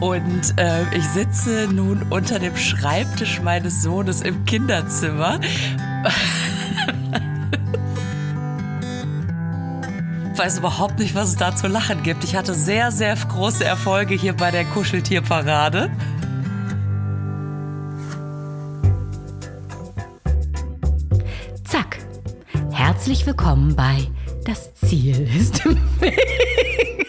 Und äh, ich sitze nun unter dem Schreibtisch meines Sohnes im Kinderzimmer. weiß überhaupt nicht, was es da zu lachen gibt. Ich hatte sehr, sehr große Erfolge hier bei der Kuscheltierparade. Zack. Herzlich willkommen bei Das Ziel ist im Weg.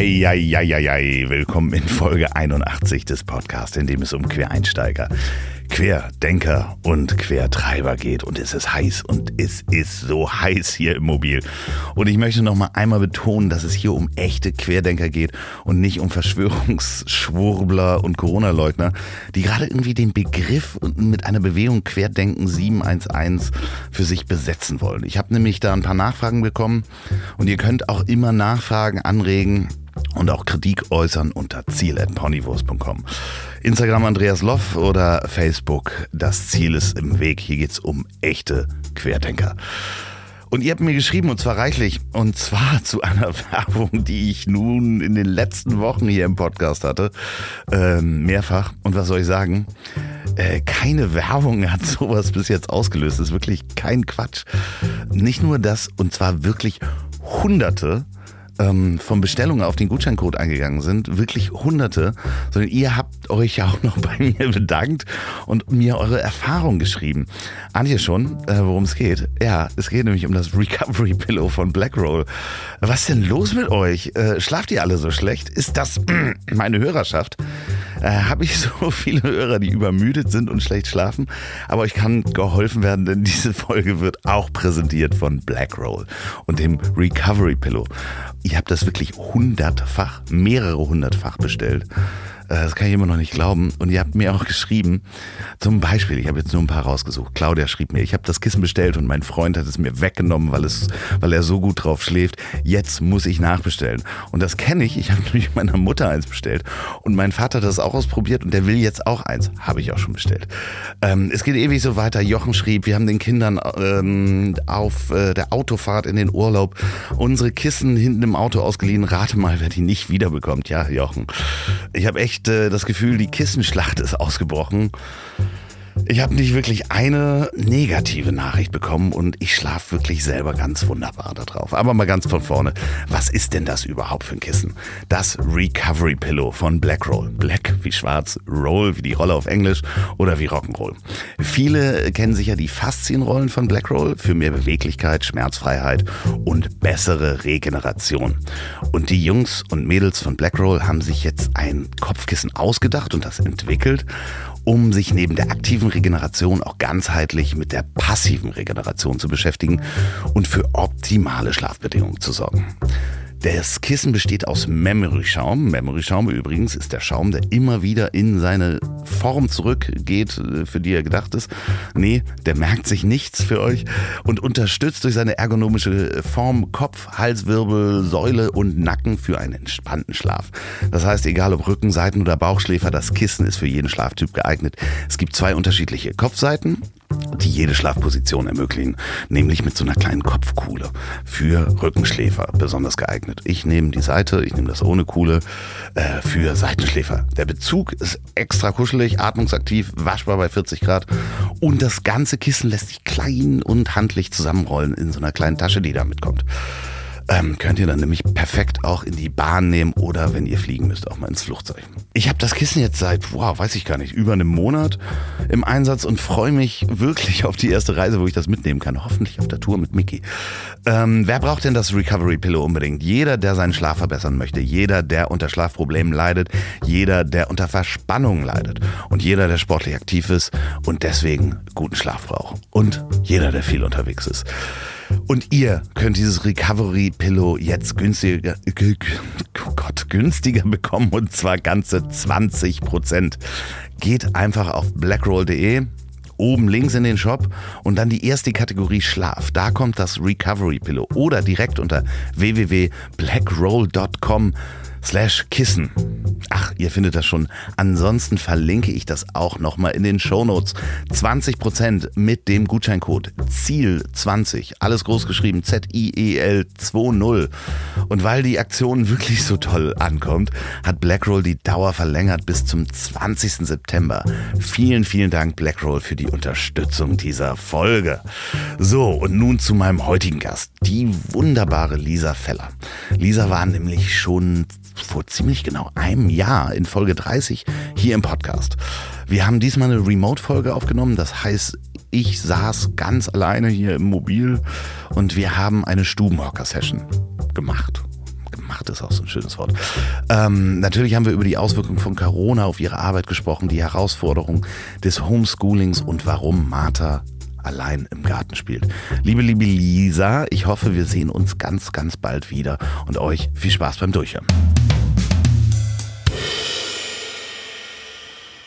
Heieieiei, willkommen in Folge 81 des Podcasts, in dem es um Quereinsteiger, Querdenker und Quertreiber geht. Und es ist heiß und es ist so heiß hier im Mobil. Und ich möchte noch mal einmal betonen, dass es hier um echte Querdenker geht und nicht um Verschwörungsschwurbler und Corona-Leugner, die gerade irgendwie den Begriff mit einer Bewegung Querdenken 711 für sich besetzen wollen. Ich habe nämlich da ein paar Nachfragen bekommen und ihr könnt auch immer Nachfragen anregen und auch Kritik äußern unter ziel.ponywurst.com. Instagram Andreas Loff oder Facebook Das Ziel ist im Weg. Hier geht's um echte Querdenker. Und ihr habt mir geschrieben, und zwar reichlich, und zwar zu einer Werbung, die ich nun in den letzten Wochen hier im Podcast hatte. Ähm, mehrfach. Und was soll ich sagen? Äh, keine Werbung hat sowas bis jetzt ausgelöst. Das ist wirklich kein Quatsch. Nicht nur das, und zwar wirklich hunderte ähm, von Bestellungen auf den Gutscheincode eingegangen sind, wirklich hunderte, sondern ihr habt euch ja auch noch bei mir bedankt und mir eure Erfahrung geschrieben. Ihr schon, äh, worum es geht? Ja, es geht nämlich um das Recovery Pillow von Blackroll. Was ist denn los mit euch? Äh, schlaft ihr alle so schlecht? Ist das meine Hörerschaft? Äh, Habe ich so viele Hörer, die übermüdet sind und schlecht schlafen? Aber euch kann geholfen werden, denn diese Folge wird auch präsentiert von Blackroll und dem Recovery Pillow. Ihr habt das wirklich hundertfach, mehrere hundertfach bestellt. Äh, das kann ich immer noch nicht glauben. Und ihr habt mir auch geschrieben, zum Beispiel, ich habe jetzt nur ein paar rausgesucht. Claudia schrieb mir, ich habe das Kissen bestellt und mein Freund hat es mir weggenommen, weil, es, weil er so gut drauf schläft. Jetzt muss ich nachbestellen. Und das kenne ich. Ich habe nämlich meiner Mutter eins bestellt. Und mein Vater hat das auch ausprobiert und der will jetzt auch eins. Habe ich auch schon bestellt. Ähm, es geht ewig so weiter. Jochen schrieb, wir haben den Kindern ähm, auf äh, der Autofahrt in den Urlaub unsere Kissen hinten im Auto ausgeliehen. Rate mal, wer die nicht wiederbekommt. Ja, Jochen. Ich habe echt echt äh, das Gefühl, die Kissenschlacht ist ausgebrochen. Ich habe nicht wirklich eine negative Nachricht bekommen und ich schlafe wirklich selber ganz wunderbar darauf. Aber mal ganz von vorne. Was ist denn das überhaupt für ein Kissen? Das Recovery Pillow von Blackroll. Black wie schwarz, Roll wie die Rolle auf Englisch oder wie Rock'n'Roll. Viele kennen sicher die Faszienrollen von Blackroll für mehr Beweglichkeit, Schmerzfreiheit und bessere Regeneration. Und die Jungs und Mädels von Blackroll haben sich jetzt ein Kopfkissen ausgedacht und das entwickelt um sich neben der aktiven Regeneration auch ganzheitlich mit der passiven Regeneration zu beschäftigen und für optimale Schlafbedingungen zu sorgen. Das Kissen besteht aus Memory-Schaum. Memory-Schaum übrigens ist der Schaum, der immer wieder in seine Form zurückgeht, äh, für die er gedacht ist. Nee, der merkt sich nichts für euch und unterstützt durch seine ergonomische Form Kopf, Halswirbel, Säule und Nacken für einen entspannten Schlaf. Das heißt, egal ob Rücken, Seiten oder Bauchschläfer, das Kissen ist für jeden Schlaftyp geeignet. Es gibt zwei unterschiedliche Kopfseiten die jede Schlafposition ermöglichen, nämlich mit so einer kleinen Kopfkuhle für Rückenschläfer besonders geeignet. Ich nehme die Seite, ich nehme das ohne Kuhle äh, für Seitenschläfer. Der Bezug ist extra kuschelig, atmungsaktiv, waschbar bei 40 Grad und das ganze Kissen lässt sich klein und handlich zusammenrollen in so einer kleinen Tasche, die da mitkommt ähm, könnt ihr dann nämlich perfekt auch in die Bahn nehmen oder wenn ihr fliegen müsst, auch mal ins Flugzeug. Ich habe das Kissen jetzt seit, wow, weiß ich gar nicht, über einem Monat im Einsatz und freue mich wirklich auf die erste Reise, wo ich das mitnehmen kann. Hoffentlich auf der Tour mit Mickey. Ähm, wer braucht denn das Recovery Pillow unbedingt? Jeder, der seinen Schlaf verbessern möchte, jeder, der unter Schlafproblemen leidet, jeder, der unter Verspannungen leidet und jeder, der sportlich aktiv ist und deswegen guten Schlaf braucht und jeder, der viel unterwegs ist. Und ihr könnt dieses Recovery Pillow jetzt günstiger, oh Gott, günstiger bekommen und zwar ganze 20 Prozent. Geht einfach auf blackroll.de oben links in den Shop und dann die erste Kategorie Schlaf. Da kommt das Recovery Pillow oder direkt unter www.blackroll.com slash Kissen. Ach, ihr findet das schon. Ansonsten verlinke ich das auch nochmal in den Shownotes. 20% mit dem Gutscheincode ZIEL20. Alles groß geschrieben. Z-I-E-L 20. Und weil die Aktion wirklich so toll ankommt, hat Blackroll die Dauer verlängert bis zum 20. September. Vielen, vielen Dank Blackroll für die Unterstützung dieser Folge. So, und nun zu meinem heutigen Gast. Die wunderbare Lisa Feller. Lisa war nämlich schon vor ziemlich genau einem Jahr in Folge 30 hier im Podcast. Wir haben diesmal eine Remote-Folge aufgenommen, das heißt, ich saß ganz alleine hier im Mobil und wir haben eine Stubenhocker-Session gemacht. Gemacht ist auch so ein schönes Wort. Ähm, natürlich haben wir über die Auswirkungen von Corona auf ihre Arbeit gesprochen, die Herausforderungen des Homeschoolings und warum Martha allein im Garten spielt. Liebe, liebe Lisa, ich hoffe, wir sehen uns ganz, ganz bald wieder und euch viel Spaß beim Durchhören.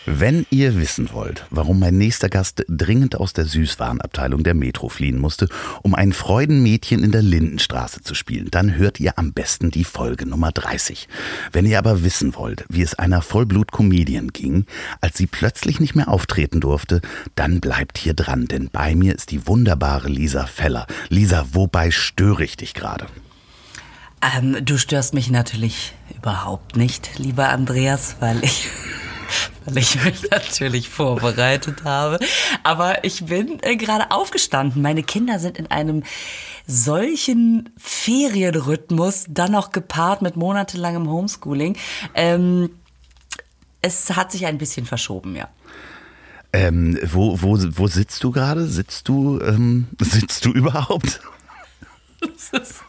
Wenn ihr wissen wollt, warum mein nächster Gast dringend aus der Süßwarenabteilung der Metro fliehen musste, um ein Freudenmädchen in der Lindenstraße zu spielen, dann hört ihr am besten die Folge Nummer 30. Wenn ihr aber wissen wollt, wie es einer Vollblut-Comedian ging, als sie plötzlich nicht mehr auftreten durfte, dann bleibt hier dran, denn bei mir ist die wunderbare Lisa Feller. Lisa, wobei störe ich dich gerade? Ähm, du störst mich natürlich überhaupt nicht, lieber Andreas, weil ich weil ich mich natürlich vorbereitet habe. Aber ich bin äh, gerade aufgestanden. Meine Kinder sind in einem solchen Ferienrhythmus, dann noch gepaart mit monatelangem Homeschooling. Ähm, es hat sich ein bisschen verschoben, ja. Ähm, wo, wo, wo sitzt du gerade? Sitzt du, ähm, sitzt du überhaupt?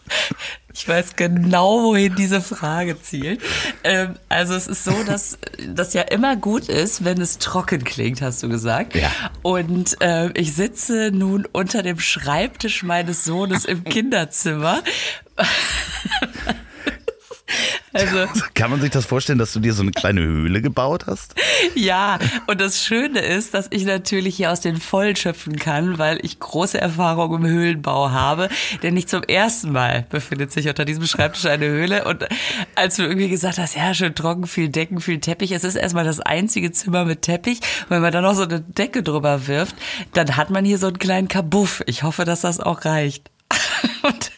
ich weiß genau, wohin diese Frage zielt. Ähm, also es ist so, dass das ja immer gut ist, wenn es trocken klingt, hast du gesagt. Ja. Und äh, ich sitze nun unter dem Schreibtisch meines Sohnes im Kinderzimmer. Also, Kann man sich das vorstellen, dass du dir so eine kleine Höhle gebaut hast? Ja, und das Schöne ist, dass ich natürlich hier aus den Vollen schöpfen kann, weil ich große Erfahrung im Höhlenbau habe. Denn nicht zum ersten Mal befindet sich unter diesem Schreibtisch eine Höhle. Und als du irgendwie gesagt hast, ja, schön trocken, viel Decken, viel Teppich, es ist erstmal das einzige Zimmer mit Teppich. Und wenn man dann noch so eine Decke drüber wirft, dann hat man hier so einen kleinen Kabuff. Ich hoffe, dass das auch reicht. Und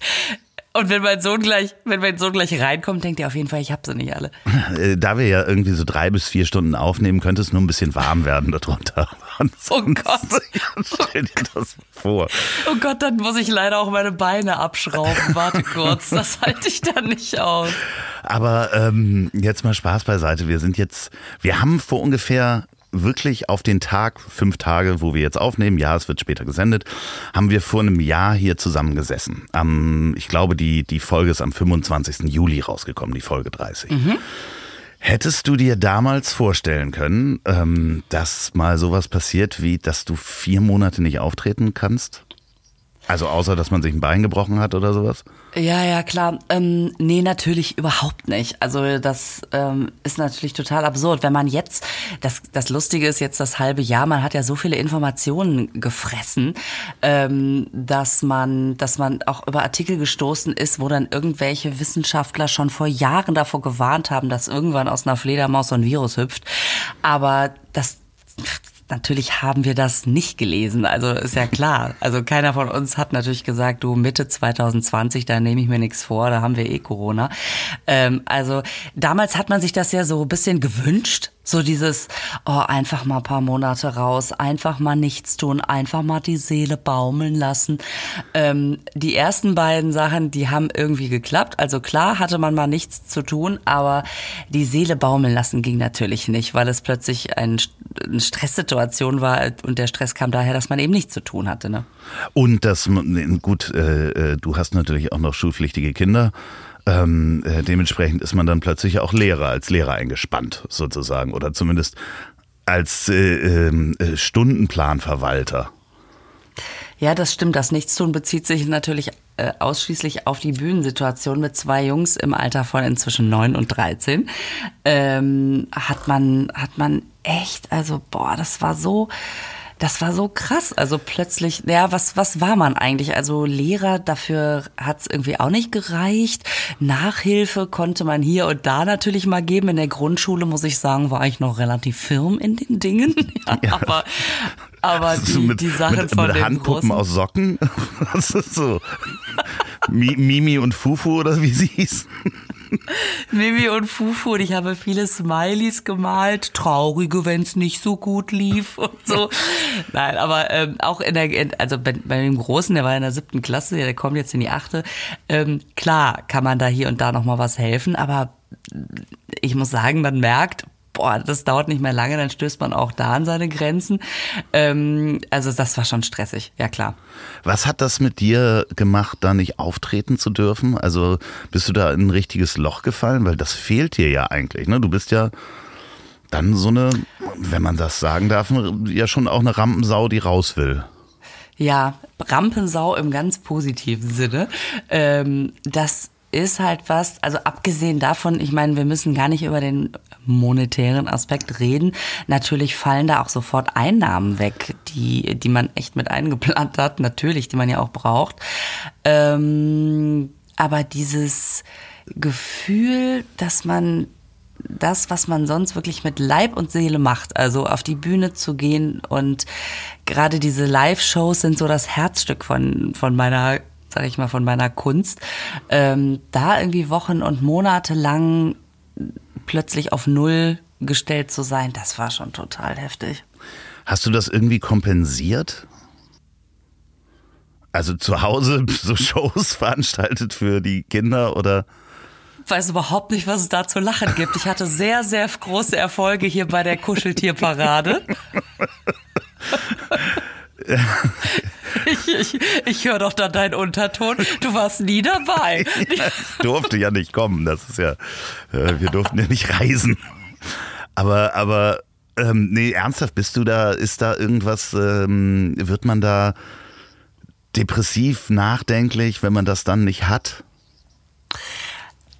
und wenn mein Sohn gleich, wenn mein Sohn gleich reinkommt, denkt er auf jeden Fall, ich hab sie nicht alle. Äh, da wir ja irgendwie so drei bis vier Stunden aufnehmen, könnte es nur ein bisschen warm werden darunter. oh Gott. Stell dir das vor. Oh Gott, dann muss ich leider auch meine Beine abschrauben. Warte kurz, das halte ich dann nicht aus. Aber ähm, jetzt mal Spaß beiseite. Wir sind jetzt, wir haben vor ungefähr wirklich auf den Tag, fünf Tage, wo wir jetzt aufnehmen, ja, es wird später gesendet, haben wir vor einem Jahr hier zusammengesessen. Am, ich glaube, die, die Folge ist am 25. Juli rausgekommen, die Folge 30. Mhm. Hättest du dir damals vorstellen können, ähm, dass mal sowas passiert, wie dass du vier Monate nicht auftreten kannst? Also außer, dass man sich ein Bein gebrochen hat oder sowas? Ja, ja, klar. Ähm, nee, natürlich überhaupt nicht. Also das ähm, ist natürlich total absurd. Wenn man jetzt, das, das Lustige ist jetzt das halbe Jahr, man hat ja so viele Informationen gefressen, ähm, dass man, dass man auch über Artikel gestoßen ist, wo dann irgendwelche Wissenschaftler schon vor Jahren davor gewarnt haben, dass irgendwann aus einer Fledermaus so ein Virus hüpft. Aber das Natürlich haben wir das nicht gelesen, also ist ja klar. Also keiner von uns hat natürlich gesagt, du Mitte 2020, da nehme ich mir nichts vor, da haben wir eh Corona. Ähm, also damals hat man sich das ja so ein bisschen gewünscht, so dieses, oh, einfach mal ein paar Monate raus, einfach mal nichts tun, einfach mal die Seele baumeln lassen. Ähm, die ersten beiden Sachen, die haben irgendwie geklappt. Also klar hatte man mal nichts zu tun, aber die Seele baumeln lassen ging natürlich nicht, weil es plötzlich ein, eine Stresssituation war und der Stress kam daher, dass man eben nichts zu tun hatte. Ne? Und das, gut, äh, äh, du hast natürlich auch noch schulpflichtige Kinder. Ähm, äh, dementsprechend ist man dann plötzlich auch Lehrer, als Lehrer eingespannt sozusagen oder zumindest als äh, ähm, äh, Stundenplanverwalter. Ja, das stimmt. Das Nichtstun bezieht sich natürlich äh, ausschließlich auf die Bühnensituation mit zwei Jungs im Alter von inzwischen neun und dreizehn. Ähm, hat man, hat man echt, also boah, das war so, Das war so krass. Also plötzlich, ja, was, was war man eigentlich? Also Lehrer, dafür hat es irgendwie auch nicht gereicht. Nachhilfe konnte man hier und da natürlich mal geben. In der Grundschule, muss ich sagen, war ich noch relativ firm in den Dingen. Ja, ja. Aber, aber die, mit, die Sachen mit, von mit den Handpuppen großen, aus Socken? Das ist so. Mimi und Fufu oder wie sie hieß. Mimi und Fufu und ich habe viele Smileys gemalt, traurige, wenn es nicht so gut lief und so. Nein, aber ähm, auch in der, also bei, bei, dem Großen, der war in der siebten Klasse, der kommt jetzt in die achte. Ähm, klar kann man da hier und da noch mal was helfen, aber ich muss sagen, man merkt, boah, das dauert nicht mehr lange, dann stößt man auch da an seine Grenzen. Ähm, also das war schon stressig, ja klar. Was hat das mit dir gemacht, da nicht auftreten zu dürfen? Also bist du da in ein richtiges Loch gefallen? Weil das fehlt dir ja eigentlich. Ne? Du bist ja dann so eine, wenn man das sagen darf, ja schon auch eine Rampensau, die raus will. Ja, Rampensau im ganz positiven Sinne. Ähm, das ist halt was, also abgesehen davon, ich meine, wir müssen gar nicht über den monetären Aspekt reden. Natürlich fallen da auch sofort Einnahmen weg, die, die man echt mit eingeplant hat, natürlich, die man ja auch braucht. Ähm, aber dieses Gefühl, dass man das, was man sonst wirklich mit Leib und Seele macht, also auf die Bühne zu gehen und gerade diese Live-Shows sind so das Herzstück von, von meiner sage ich mal, von meiner Kunst, ähm, da irgendwie Wochen und Monate lang plötzlich auf Null gestellt zu sein, das war schon total heftig. Hast du das irgendwie kompensiert? Also zu Hause so Shows veranstaltet für die Kinder oder? Ich weiß überhaupt nicht, was es da zu lachen gibt. Ich hatte sehr, sehr große Erfolge hier bei der Kuscheltierparade. Ich, ich, ich höre doch da deinen Unterton. Du warst nie dabei. ich durfte ja nicht kommen. Das ist ja, äh, wir durften ja nicht reisen. Aber, aber, ähm, nee, ernsthaft, bist du da, ist da irgendwas, ähm, wird man da depressiv, nachdenklich, wenn man das dann nicht hat?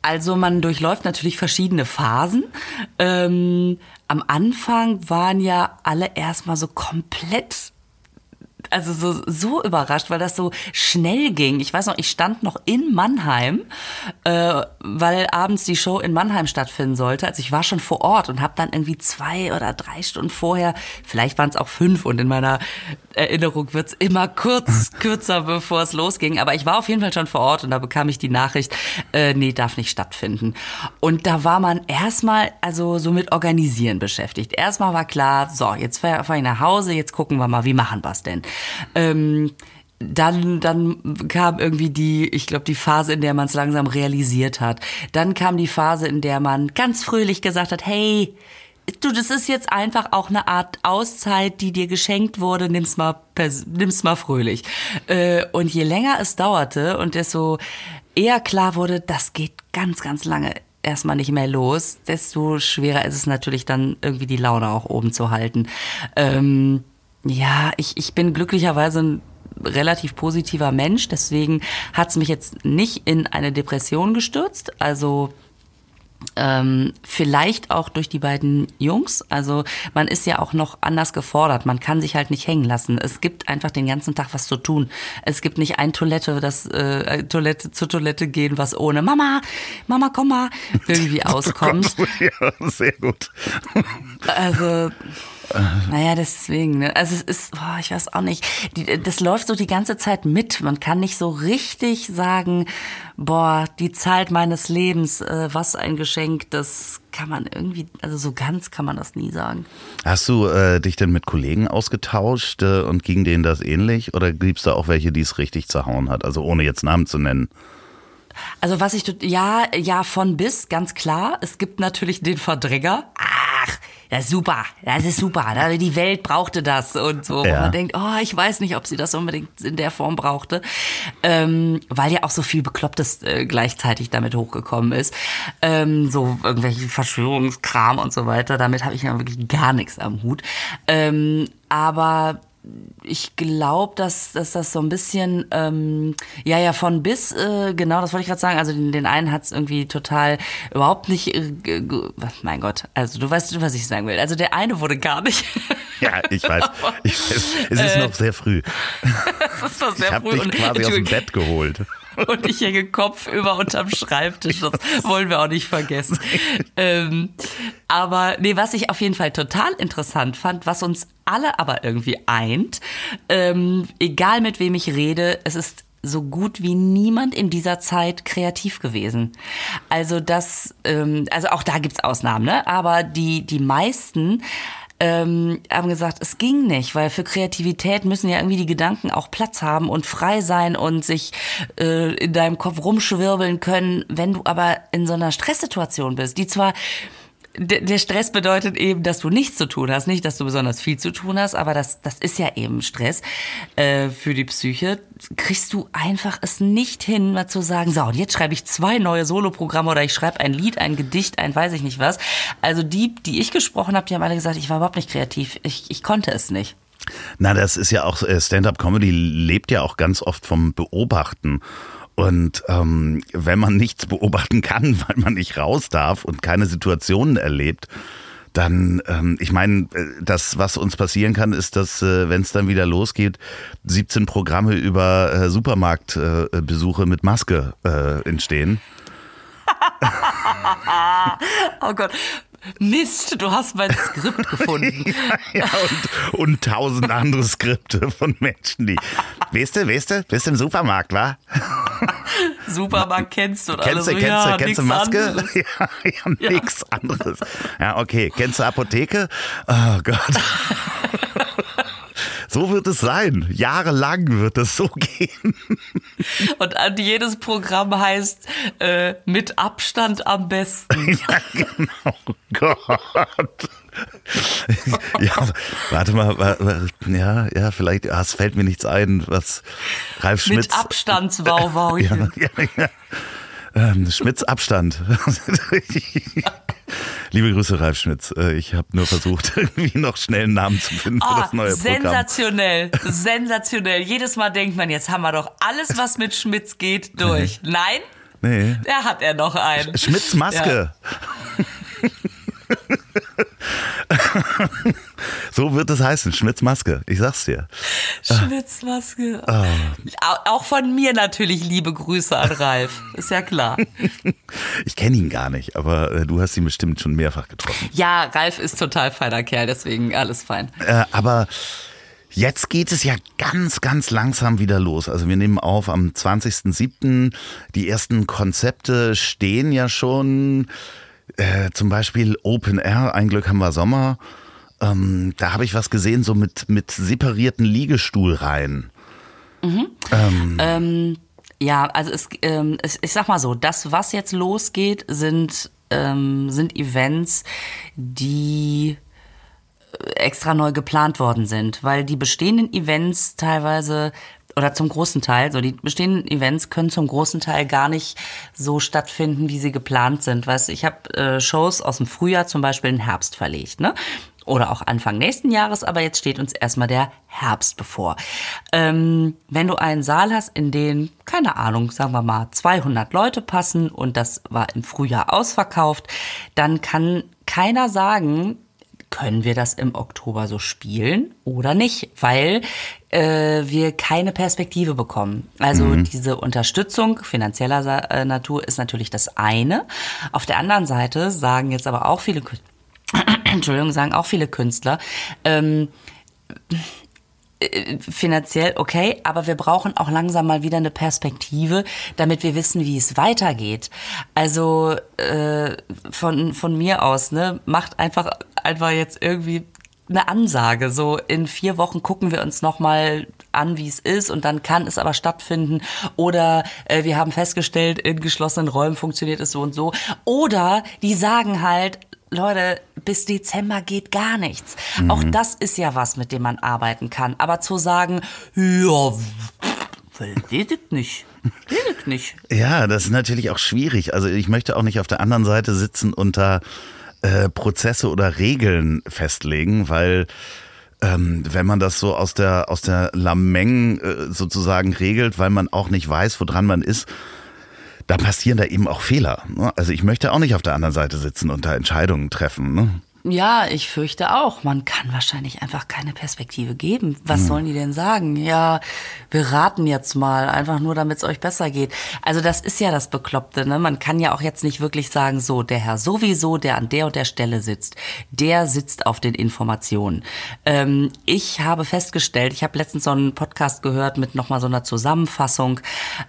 Also man durchläuft natürlich verschiedene Phasen. Ähm, am Anfang waren ja alle erstmal so komplett also so, so überrascht, weil das so schnell ging. Ich weiß noch, ich stand noch in Mannheim, äh, weil abends die Show in Mannheim stattfinden sollte. Also ich war schon vor Ort und habe dann irgendwie zwei oder drei Stunden vorher, vielleicht waren es auch fünf und in meiner Erinnerung wird's immer kurz, kürzer, bevor es losging. Aber ich war auf jeden Fall schon vor Ort und da bekam ich die Nachricht, äh, nee, darf nicht stattfinden. Und da war man erstmal also so mit Organisieren beschäftigt. Erstmal war klar, so, jetzt fahre fahr ich nach Hause, jetzt gucken wir mal, wie machen wir's denn? Ähm, dann, dann kam irgendwie die, ich glaube, die Phase, in der man es langsam realisiert hat. Dann kam die Phase, in der man ganz fröhlich gesagt hat, hey, du, das ist jetzt einfach auch eine Art Auszeit, die dir geschenkt wurde, nimm's mal, nimm's mal fröhlich. Äh, und je länger es dauerte und desto eher klar wurde, das geht ganz, ganz lange erstmal nicht mehr los, desto schwerer ist es natürlich dann irgendwie die Laune auch oben zu halten. Ähm, ja, ich, ich bin glücklicherweise ein relativ positiver Mensch, deswegen hat es mich jetzt nicht in eine Depression gestürzt. Also ähm, vielleicht auch durch die beiden Jungs. Also man ist ja auch noch anders gefordert. Man kann sich halt nicht hängen lassen. Es gibt einfach den ganzen Tag was zu tun. Es gibt nicht ein Toilette, das äh, Toilette zur Toilette gehen, was ohne Mama, Mama, komm mal irgendwie auskommt. ja, sehr gut. Also naja, deswegen. Ne? Also es ist, boah, ich weiß auch nicht. Die, das läuft so die ganze Zeit mit. Man kann nicht so richtig sagen, boah, die Zeit meines Lebens, äh, was ein Geschenk. Das kann man irgendwie, also so ganz kann man das nie sagen. Hast du äh, dich denn mit Kollegen ausgetauscht äh, und ging denen das ähnlich? Oder gibt es da auch welche, die es richtig zerhauen hat? Also ohne jetzt Namen zu nennen. Also was ich, ja, ja, von bis, ganz klar. Es gibt natürlich den Verdränger. Ach, das ist super, das ist super. Die Welt brauchte das und so. Ja. Und man denkt, oh, ich weiß nicht, ob sie das unbedingt in der Form brauchte. Ähm, weil ja auch so viel Beklopptes äh, gleichzeitig damit hochgekommen ist. Ähm, so irgendwelche Verschwörungskram und so weiter. Damit habe ich ja wirklich gar nichts am Hut. Ähm, aber ich glaube, dass, dass das so ein bisschen, ähm, ja, ja, von bis, äh, genau, das wollte ich gerade sagen. Also den, den einen hat es irgendwie total überhaupt nicht, äh, mein Gott, also du weißt, was ich sagen will. Also der eine wurde gar nicht. Ja, ich weiß. Ich weiß es ist äh, noch sehr früh. es ist noch sehr ich habe früh. dich quasi aus dem Bett geholt. Und ich hänge Kopf über unterm Schreibtisch. Das wollen wir auch nicht vergessen. Ähm, aber nee, was ich auf jeden Fall total interessant fand, was uns alle aber irgendwie eint, ähm, egal mit wem ich rede, es ist so gut wie niemand in dieser Zeit kreativ gewesen. Also das, ähm, also auch da gibt's Ausnahmen, ne? Aber die, die meisten ähm, haben gesagt, es ging nicht, weil für Kreativität müssen ja irgendwie die Gedanken auch Platz haben und frei sein und sich äh, in deinem Kopf rumschwirbeln können, wenn du aber in so einer Stresssituation bist, die zwar der Stress bedeutet eben, dass du nichts zu tun hast, nicht, dass du besonders viel zu tun hast, aber das, das ist ja eben Stress äh, für die Psyche. Kriegst du einfach es nicht hin, mal zu sagen, so, und jetzt schreibe ich zwei neue Soloprogramme oder ich schreibe ein Lied, ein Gedicht, ein weiß ich nicht was. Also die, die ich gesprochen habe, die haben alle gesagt, ich war überhaupt nicht kreativ, ich, ich konnte es nicht. Na, das ist ja auch, äh, Stand-up-Comedy lebt ja auch ganz oft vom Beobachten. Und ähm, wenn man nichts beobachten kann, weil man nicht raus darf und keine Situationen erlebt, dann, ähm, ich meine, äh, das, was uns passieren kann, ist, dass, äh, wenn es dann wieder losgeht, 17 Programme über äh, Supermarktbesuche äh, mit Maske äh, entstehen. oh Gott, Mist, du hast mein Skript gefunden. ja, ja, und, und tausend andere Skripte von Menschen, die. Weißt du, weißt du, bist im Supermarkt, wa? Supermarkt kennst du und kennst du, kennst ja, du, kennst du Maske? Anderes. Ja, ja, ja. nichts anderes. Ja, okay. Kennst du Apotheke? Oh Gott. So wird es sein. Jahrelang wird es so gehen. Und jedes Programm heißt äh, mit Abstand am besten. Ja, genau. Gott. ja, warte mal, ja, ja, vielleicht, ja, es fällt mir nichts ein, was Ralf Schmitz. Mit Abstandswauwau. ja, ja, ja. Ähm, Schmitz Abstand. Liebe Grüße, Ralf Schmitz. Äh, ich habe nur versucht, irgendwie noch schnell einen Namen zu finden für oh, das neue Programm. Sensationell, sensationell. Jedes Mal denkt man, jetzt haben wir doch alles, was mit Schmitz geht, durch. Nein? Nee. Da hat er noch einen. Schmitz Maske. Ja. so wird es heißen, Schmitz Maske. Ich sag's dir. Schmitz Maske. Oh. Auch von mir natürlich liebe Grüße an Ralf. Ist ja klar. Ich kenne ihn gar nicht, aber äh, du hast ihn bestimmt schon mehrfach getroffen. Ja, Ralf ist total feiner Kerl, deswegen alles fein. Äh, aber Jetzt geht es ja ganz, ganz langsam wieder los. Also wir nehmen auf am 20.07. Die ersten Konzepte stehen ja schon. Äh, zum Beispiel Open Air, ein Glück haben wir Sommer. Ähm, da habe ich was gesehen, so mit, mit separierten Liegestuhlreihen. Mhm. Ähm, ähm, ja, also es, ähm, es, ich sag mal so, das, was jetzt losgeht, sind, ähm, sind Events, die extra neu geplant worden sind, weil die bestehenden Events teilweise oder zum großen Teil, so die bestehenden Events können zum großen Teil gar nicht so stattfinden, wie sie geplant sind. Weißt, ich habe äh, Shows aus dem Frühjahr zum Beispiel in den Herbst verlegt, ne? Oder auch Anfang nächsten Jahres, aber jetzt steht uns erstmal der Herbst bevor. Ähm, wenn du einen Saal hast, in den, keine Ahnung, sagen wir mal 200 Leute passen und das war im Frühjahr ausverkauft, dann kann keiner sagen, können wir das im Oktober so spielen oder nicht, weil äh, wir keine Perspektive bekommen. Also mhm. diese Unterstützung finanzieller äh, Natur ist natürlich das eine. Auf der anderen Seite sagen jetzt aber auch viele, Entschuldigung, sagen auch viele Künstler, ähm, äh, finanziell okay, aber wir brauchen auch langsam mal wieder eine Perspektive, damit wir wissen, wie es weitergeht. Also äh, von von mir aus, ne, macht einfach einfach jetzt irgendwie eine Ansage. So in vier Wochen gucken wir uns noch mal an, wie es ist, und dann kann es aber stattfinden. Oder äh, wir haben festgestellt, in geschlossenen Räumen funktioniert es so und so. Oder die sagen halt, Leute, bis Dezember geht gar nichts. Mhm. Auch das ist ja was, mit dem man arbeiten kann. Aber zu sagen, ja, redet nicht. Redet nicht. Ja, das ist natürlich auch schwierig. Also ich möchte auch nicht auf der anderen Seite sitzen und da äh, Prozesse oder Regeln festlegen, weil ähm, wenn man das so aus der, aus der Lameng äh, sozusagen regelt, weil man auch nicht weiß, woran man ist, da passieren da eben auch Fehler. Ne? Also ich möchte auch nicht auf der anderen Seite sitzen und da Entscheidungen treffen. Ne? Ja, ich fürchte auch. Man kann wahrscheinlich einfach keine Perspektive geben. Was hm. sollen die denn sagen? Ja, wir raten jetzt mal, einfach nur, damit es euch besser geht. Also das ist ja das Bekloppte. Ne? Man kann ja auch jetzt nicht wirklich sagen, so, der Herr sowieso, der an der und der Stelle sitzt, der sitzt auf den Informationen. Ähm, ich habe festgestellt, ich habe letztens so einen Podcast gehört mit nochmal so einer Zusammenfassung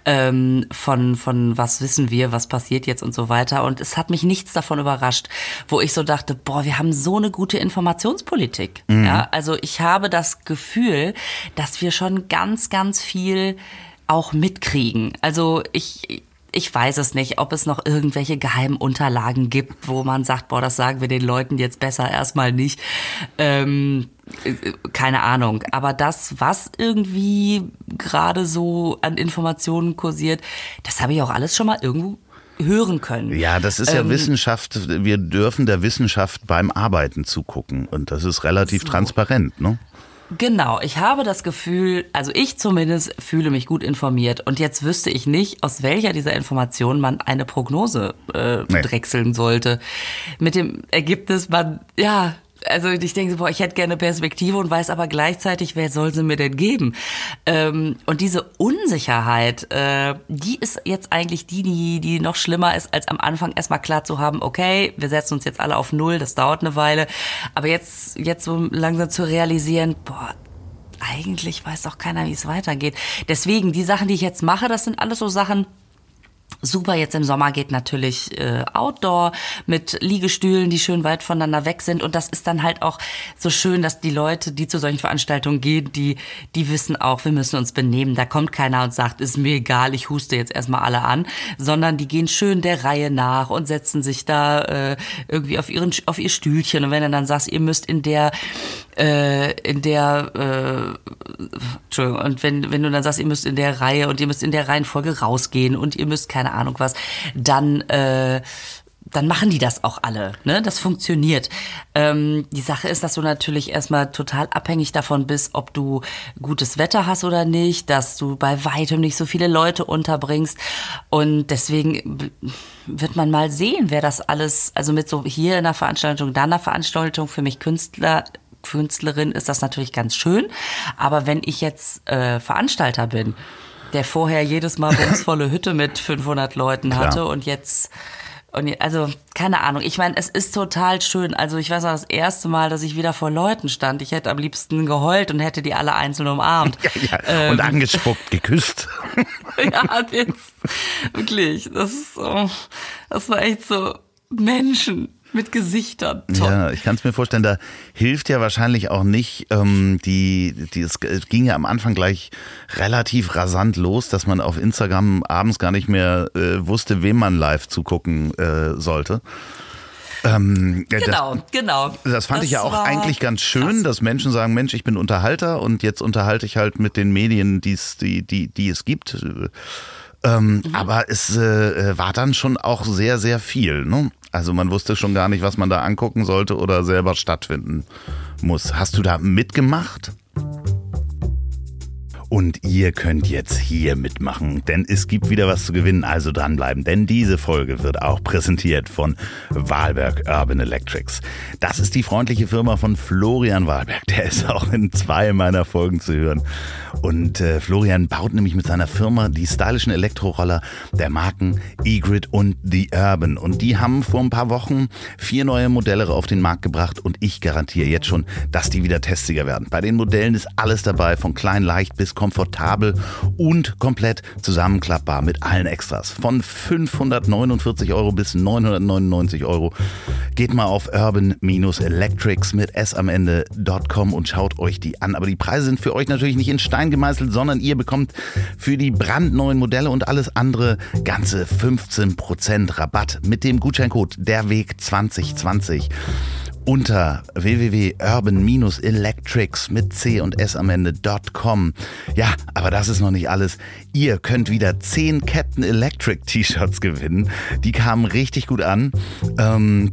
ähm, von, von was wissen wir, was passiert jetzt und so weiter. Und es hat mich nichts davon überrascht, wo ich so dachte, boah, wir haben haben so eine gute Informationspolitik. Mhm. Ja, also ich habe das Gefühl, dass wir schon ganz, ganz viel auch mitkriegen. Also ich, ich weiß es nicht, ob es noch irgendwelche geheimen Unterlagen gibt, wo man sagt, boah, das sagen wir den Leuten jetzt besser erstmal nicht. Ähm, keine Ahnung. Aber das, was irgendwie gerade so an Informationen kursiert, das habe ich auch alles schon mal irgendwo hören können. Ja, das ist ja ähm, Wissenschaft. Wir dürfen der Wissenschaft beim Arbeiten zugucken und das ist relativ so. transparent, ne? Genau, ich habe das Gefühl, also ich zumindest fühle mich gut informiert und jetzt wüsste ich nicht, aus welcher dieser Informationen man eine Prognose äh, nee. drechseln sollte. Mit dem Ergebnis, man, ja, also ich denke, boah, ich hätte gerne Perspektive und weiß aber gleichzeitig, wer soll sie mir denn geben? Ähm, und diese Unsicherheit, äh, die ist jetzt eigentlich die, die, die noch schlimmer ist, als am Anfang erstmal klar zu haben, okay, wir setzen uns jetzt alle auf Null, das dauert eine Weile. Aber jetzt, jetzt so langsam zu realisieren, boah, eigentlich weiß auch keiner, wie es weitergeht. Deswegen, die Sachen, die ich jetzt mache, das sind alles so Sachen, Super, jetzt im Sommer geht natürlich äh, Outdoor mit Liegestühlen, die schön weit voneinander weg sind. Und das ist dann halt auch so schön, dass die Leute, die zu solchen Veranstaltungen gehen, die, die wissen auch, wir müssen uns benehmen. Da kommt keiner und sagt, ist mir egal, ich huste jetzt erstmal alle an, sondern die gehen schön der Reihe nach und setzen sich da äh, irgendwie auf, ihren, auf ihr Stühlchen. Und wenn du dann sagst, ihr müsst in der äh, in der äh, Entschuldigung, und wenn, wenn du dann sagst, ihr müsst in der Reihe und ihr müsst in der Reihenfolge rausgehen und ihr müsst keine Ahnung was, dann äh, dann machen die das auch alle. Ne? Das funktioniert. Ähm, die Sache ist, dass du natürlich erstmal total abhängig davon bist, ob du gutes Wetter hast oder nicht, dass du bei weitem nicht so viele Leute unterbringst. Und deswegen wird man mal sehen, wer das alles, also mit so hier in der Veranstaltung, da in der Veranstaltung für mich Künstler Künstlerin ist das natürlich ganz schön. Aber wenn ich jetzt äh, Veranstalter bin, der vorher jedes Mal bumsvolle Hütte mit 500 Leuten hatte Klar. und jetzt und also keine Ahnung. Ich meine, es ist total schön. Also ich weiß noch das erste Mal, dass ich wieder vor Leuten stand. Ich hätte am liebsten geheult und hätte die alle einzeln umarmt ja, ja. Ähm, und angespuckt, geküsst. ja, jetzt wirklich. Das ist so. Das war echt so Menschen mit Gesichtern. Toll. Ja, ich kann es mir vorstellen, da hilft ja wahrscheinlich auch nicht, ähm, die, die, es ging ja am Anfang gleich relativ rasant los, dass man auf Instagram abends gar nicht mehr äh, wusste, wem man live zugucken äh, sollte. Ähm, genau, das, genau. Das fand das ich ja auch eigentlich ganz schön, krass. dass Menschen sagen, Mensch, ich bin Unterhalter und jetzt unterhalte ich halt mit den Medien, die's, die, die, die es gibt. Ähm, mhm. Aber es äh, war dann schon auch sehr, sehr viel. Ne? Also man wusste schon gar nicht, was man da angucken sollte oder selber stattfinden muss. Hast du da mitgemacht? Und ihr könnt jetzt hier mitmachen, denn es gibt wieder was zu gewinnen, also dranbleiben, denn diese Folge wird auch präsentiert von Wahlberg Urban Electrics. Das ist die freundliche Firma von Florian Wahlberg, der ist auch in zwei meiner Folgen zu hören. Und äh, Florian baut nämlich mit seiner Firma die stylischen Elektroroller der Marken E-Grid und The Urban. Und die haben vor ein paar Wochen vier neue Modelle auf den Markt gebracht und ich garantiere jetzt schon, dass die wieder testiger werden. Bei den Modellen ist alles dabei, von klein leicht bis komfortabel und komplett zusammenklappbar mit allen Extras. Von 549 Euro bis 999 Euro. Geht mal auf urban-electrics mit s am Ende.com und schaut euch die an. Aber die Preise sind für euch natürlich nicht in Stein gemeißelt, sondern ihr bekommt für die brandneuen Modelle und alles andere ganze 15% Rabatt mit dem Gutscheincode derweg 2020 unter www.urban-electrics mit C und S am Ende.com. Ja, aber das ist noch nicht alles. Ihr könnt wieder 10 Captain Electric T-Shirts gewinnen. Die kamen richtig gut an. Ähm,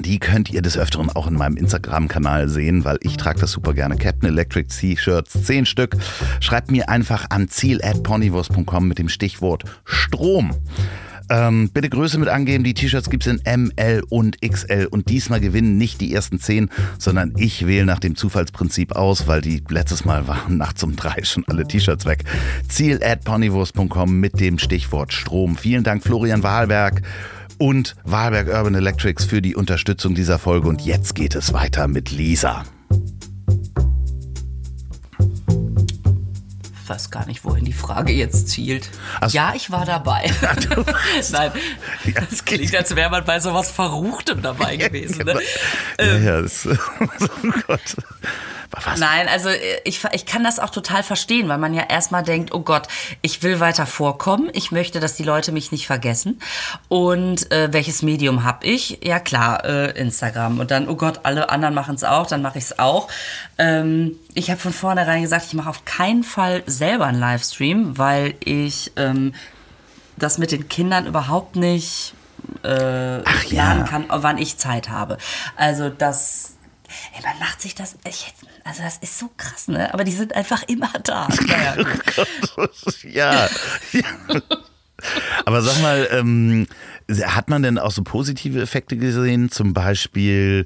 Die könnt ihr des Öfteren auch in meinem Instagram-Kanal sehen, weil ich trage das super gerne. Captain Electric T-Shirts, 10 Stück. Schreibt mir einfach an ziel.ponywurst.com mit dem Stichwort Strom. Ähm, bitte Größe mit angeben. Die T-Shirts gibt es in M, L und XL. Und diesmal gewinnen nicht die ersten 10, sondern ich wähle nach dem Zufallsprinzip aus, weil die letztes Mal waren nachts um drei schon alle T-Shirts weg. Ziel at ponywurst.com mit dem Stichwort Strom. Vielen Dank, Florian Wahlberg und Wahlberg Urban Electrics für die Unterstützung dieser Folge. Und jetzt geht es weiter mit Lisa. Ich weiß gar nicht, wohin die Frage jetzt zielt. Also- ja, ich war dabei. Nein, das klingt, als wäre man bei sowas Verruchtem dabei gewesen. Ne? Ja, ja, das, oh Gott. Was? Nein, also äh, ich, ich kann das auch total verstehen, weil man ja erstmal denkt, oh Gott, ich will weiter vorkommen, ich möchte, dass die Leute mich nicht vergessen. Und äh, welches Medium habe ich? Ja klar, äh, Instagram. Und dann, oh Gott, alle anderen machen es auch, dann mache ich es auch. Ähm, ich habe von vornherein gesagt, ich mache auf keinen Fall selber einen Livestream, weil ich ähm, das mit den Kindern überhaupt nicht äh, Ach ja. kann, wann ich Zeit habe. Also das, ey, man macht sich das, ich, also das ist so krass, ne? Aber die sind einfach immer da. Naja, ja. ja. Aber sag mal, ähm, hat man denn auch so positive Effekte gesehen? Zum Beispiel,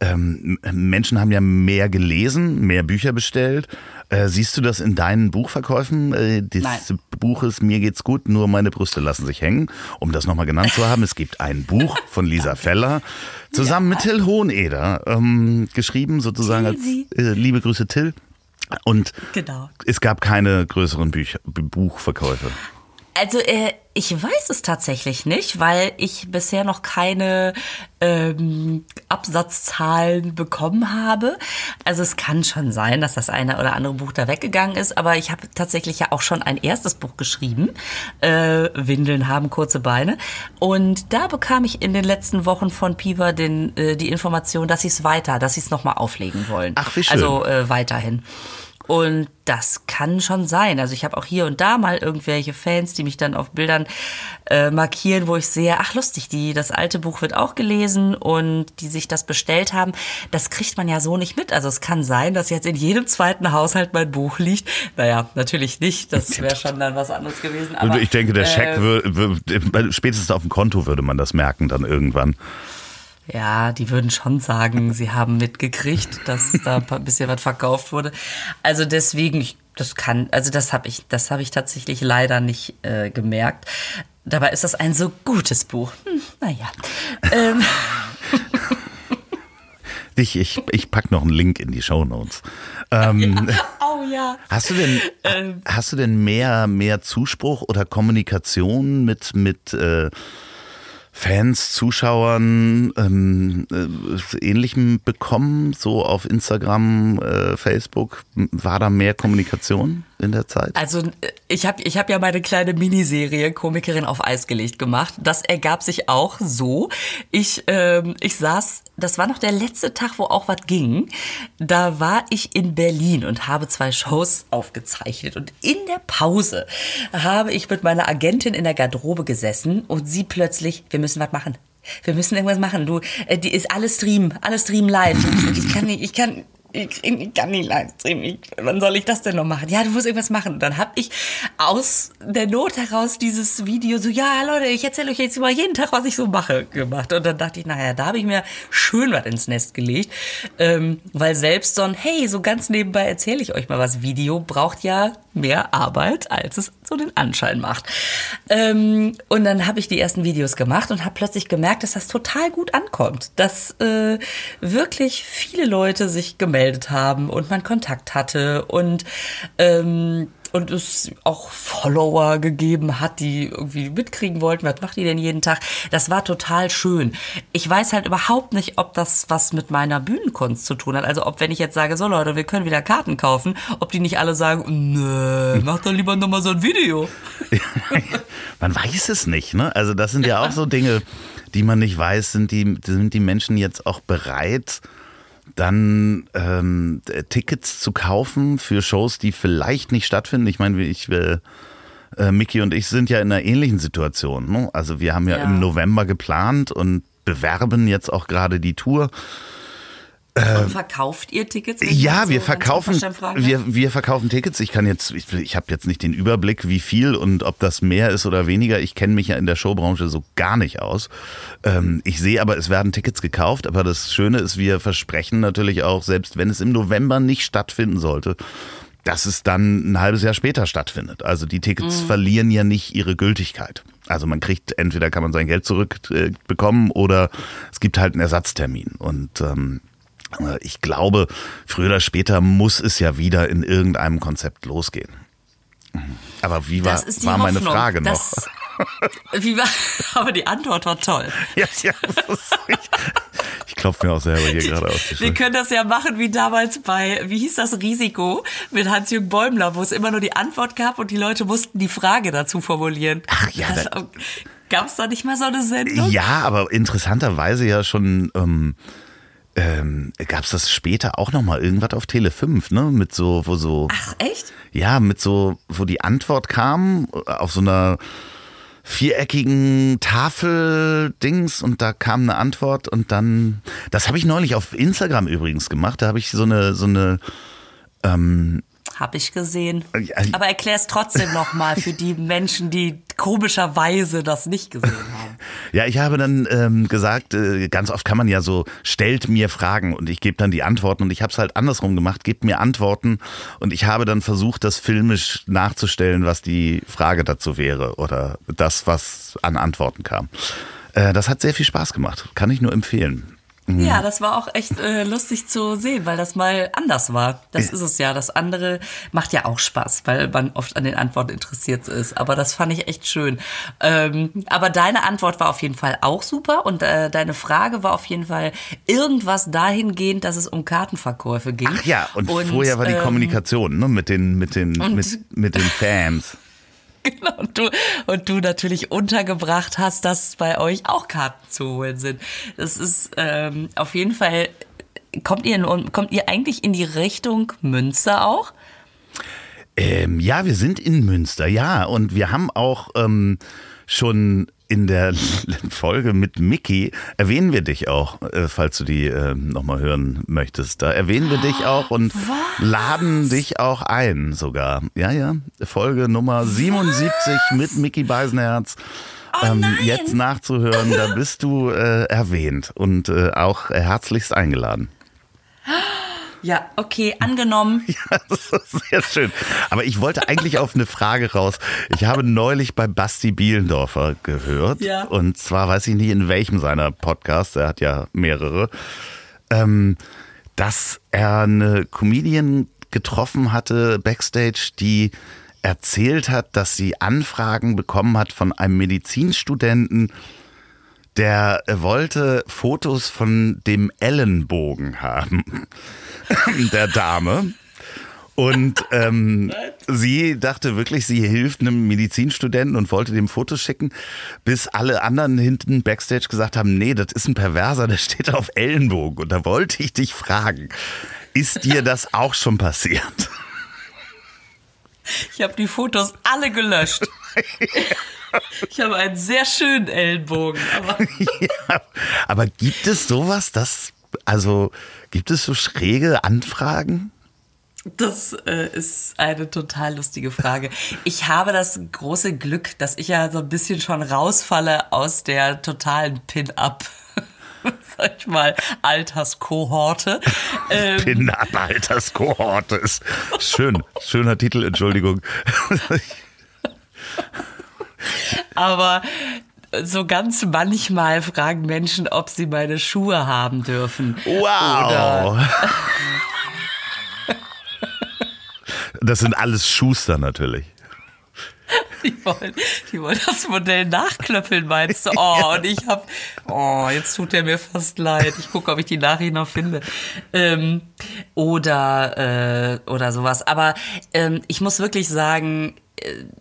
ähm, Menschen haben ja mehr gelesen, mehr Bücher bestellt. Äh, siehst du das in deinen Buchverkäufen äh, des Nein. Buches Mir geht's gut, nur meine Brüste lassen sich hängen? Um das nochmal genannt zu haben, es gibt ein Buch von Lisa Feller zusammen mit Till Hoheneder, ähm, geschrieben sozusagen als äh, Liebe Grüße Till. Und Genau. es gab keine größeren Bücher, Buchverkäufe. Also äh, ich weiß es tatsächlich nicht, weil ich bisher noch keine ähm, Absatzzahlen bekommen habe. Also es kann schon sein, dass das eine oder andere Buch da weggegangen ist, aber ich habe tatsächlich ja auch schon ein erstes Buch geschrieben. Äh, Windeln haben kurze Beine. Und da bekam ich in den letzten Wochen von Piva den, äh, die Information, dass sie es weiter, dass sie es nochmal auflegen wollen. Ach, wie schön. Also äh, weiterhin. Und das kann schon sein. Also ich habe auch hier und da mal irgendwelche Fans, die mich dann auf Bildern äh, markieren, wo ich sehe, ach lustig, die das alte Buch wird auch gelesen und die sich das bestellt haben. Das kriegt man ja so nicht mit. Also es kann sein, dass jetzt in jedem zweiten Haushalt mein Buch liegt. Naja, natürlich nicht. Das wäre schon dann was anderes gewesen. Aber, ich denke, der Scheck äh, würde, würde, spätestens auf dem Konto würde man das merken dann irgendwann. Ja, die würden schon sagen, sie haben mitgekriegt, dass da ein bisschen was verkauft wurde. Also deswegen, ich, das kann, also das habe ich, das habe ich tatsächlich leider nicht äh, gemerkt. Dabei ist das ein so gutes Buch. Hm, naja. ähm, Ich, ich, ich pack noch einen Link in die Show Notes. Ähm, oh ja. Hast du denn, Ähm. hast du denn mehr, mehr Zuspruch oder Kommunikation mit, mit äh, Fans, Zuschauern, ähm, äh, ähnlichem bekommen, so auf Instagram, äh, Facebook? War da mehr Kommunikation in der Zeit? Also ich habe ich hab ja meine kleine Miniserie Komikerin auf Eis gelegt gemacht. Das ergab sich auch so. Ich, ähm, ich saß, das war noch der letzte Tag, wo auch was ging. Da war ich in Berlin und habe zwei Shows aufgezeichnet. Und in der Pause habe ich mit meiner Agentin in der Garderobe gesessen und sie plötzlich, wir müssen was machen. Wir müssen irgendwas machen. Du, äh, die ist alles Stream, alles Stream live. Ich kann nicht, ich kann, ich, ich kann nicht Livestream. Ich, wann soll ich das denn noch machen? Ja, du musst irgendwas machen. Und dann habe ich aus der Not heraus dieses Video so, ja, Leute, ich erzähle euch jetzt mal jeden Tag, was ich so mache, gemacht. Und dann dachte ich, naja, da habe ich mir schön was ins Nest gelegt. Ähm, weil selbst so ein, hey, so ganz nebenbei erzähle ich euch mal was Video, braucht ja mehr Arbeit, als es so den Anschein macht. Ähm, und dann habe ich die ersten Videos gemacht und habe plötzlich gemerkt, dass das total gut ankommt. Dass äh, wirklich viele Leute sich gemeldet haben und man Kontakt hatte und ähm, und es auch Follower gegeben hat, die irgendwie mitkriegen wollten, was macht die denn jeden Tag. Das war total schön. Ich weiß halt überhaupt nicht, ob das was mit meiner Bühnenkunst zu tun hat. Also ob wenn ich jetzt sage, so Leute, wir können wieder Karten kaufen, ob die nicht alle sagen, nö, mach doch lieber nochmal so ein Video. Man weiß es nicht, ne? Also das sind ja auch so Dinge, die man nicht weiß, sind die, sind die Menschen jetzt auch bereit, dann ähm, Tickets zu kaufen für Shows, die vielleicht nicht stattfinden. Ich meine, ich, äh, äh, Mickey und ich sind ja in einer ähnlichen Situation. Ne? Also wir haben ja, Ja. im November geplant und bewerben jetzt auch gerade die Tour. Und verkauft ihr Tickets? Ja, wir so verkaufen, wir, wir verkaufen Tickets. Ich kann jetzt, ich, ich habe jetzt nicht den Überblick, wie viel und ob das mehr ist oder weniger. Ich kenne mich ja in der Showbranche so gar nicht aus. Ähm, ich sehe aber, es werden Tickets gekauft. Aber das Schöne ist, wir versprechen natürlich auch, selbst wenn es im November nicht stattfinden sollte, dass es dann ein halbes Jahr später stattfindet. Also die Tickets verlieren ja nicht ihre Gültigkeit. Also man kriegt, entweder kann man sein Geld zurückbekommen äh, oder es gibt halt einen Ersatztermin. Und ähm, äh, ich glaube, früher oder später muss es ja wieder in irgendeinem Konzept losgehen. Aber wie war, war meine Hoffnung. Frage noch? Wie war, aber die Antwort war toll. Ja, ja, ich ich klopfe mir auch selber hier gerade auf die Wir können das ja machen wie damals bei, wie hieß das Risiko mit Hans-Jürgen Bäumler, wo es immer nur die Antwort gab und die Leute mussten die Frage dazu formulieren. Ach ja, Das, da- Gab es da nicht mal so eine Sendung? Ja, aber interessanterweise ja schon ähm, ähm, gab es das später auch noch mal irgendwas auf Tele 5, ne? Mit so, wo so, Ach, echt? ja, mit so, wo die Antwort kam auf so einer viereckigen Tafel-Dings und da kam eine Antwort und dann, das habe ich neulich auf Instagram übrigens gemacht, da habe ich so eine, so eine, Hab ich gesehen. Aber erklär es trotzdem nochmal für die Menschen, die komischerweise das nicht gesehen haben. Ja, ich habe dann ähm, gesagt, äh, ganz oft kann man ja so, stellt mir Fragen und ich gebe dann die Antworten und ich habe es halt andersrum gemacht, gebt mir Antworten und ich habe dann versucht, das filmisch nachzustellen, was die Frage dazu wäre oder das, was an Antworten kam. Äh, das hat sehr viel Spaß gemacht, kann ich nur empfehlen. Ja, das war auch echt äh, lustig zu sehen, weil das mal anders war. Das ist es ja. Das andere macht ja auch Spaß, weil man oft an den Antworten interessiert ist. Aber das fand ich echt schön. Ähm, aber deine Antwort war auf jeden Fall auch super und äh, deine Frage war auf jeden Fall irgendwas dahingehend, dass es um Kartenverkäufe ging. Ach ja, und, vorher war die ähm, Kommunikation ne, mit, den, mit, den, mit, mit den Fans. Genau, und du, und du natürlich untergebracht hast, dass bei euch auch Karten zu holen sind. Das ist ähm, auf jeden Fall. Kommt ihr, in, kommt ihr eigentlich in die Richtung Münster auch? Ähm, ja, wir sind in Münster, ja. Und wir haben auch ähm, schon in der Folge mit Mickey, erwähnen wir dich auch, äh, falls du die äh, nochmal hören möchtest. Da erwähnen wir dich auch und laden dich auch ein sogar. Ja, ja. Folge Nummer 77 mit Mickey Beisenherz. ähm, jetzt nachzuhören, da bist du äh, erwähnt und äh, auch herzlichst eingeladen. Ja, okay, angenommen. Ja, das ist sehr schön. Aber ich wollte eigentlich auf eine Frage raus. Ich habe neulich bei Basti Bielendorfer gehört. Ja. Und zwar weiß ich nicht, in welchem seiner Podcasts, er hat ja mehrere, ähm, dass er eine Comedian getroffen hatte backstage, die erzählt hat, dass sie Anfragen bekommen hat von einem Medizinstudenten, der wollte Fotos von dem Ellenbogen haben, der Dame. Und ähm, sie dachte wirklich, sie hilft einem Medizinstudenten und wollte dem Fotos schicken, bis alle anderen hinten backstage gesagt haben, nee, das ist ein Perverser, der steht auf Ellenbogen. Und da wollte ich dich fragen, ist dir das auch schon passiert? Ich habe die Fotos alle gelöscht. Ich habe einen sehr schönen Ellenbogen, aber ja, aber gibt es sowas, das, also gibt es so schräge Anfragen? Das äh, ist eine total lustige Frage. Ich habe das große Glück, dass ich ja so ein bisschen schon rausfalle aus der totalen Pin-Up. Sag ich mal, Alterskohorte. Ähm, Pin-Up-Alterskohorte ist schön. Schöner Titel, Entschuldigung. aber so ganz manchmal fragen Menschen, ob sie meine Schuhe haben dürfen. Wow. Das sind alles Schuster natürlich. Die wollen, die wollen das Modell nachklöppeln, meinst du? Oh, und ich hab, oh, jetzt tut er mir fast leid. Ich gucke, ob ich die Nachricht noch finde. Ähm, oder, äh, oder sowas. Aber ähm, ich muss wirklich sagen,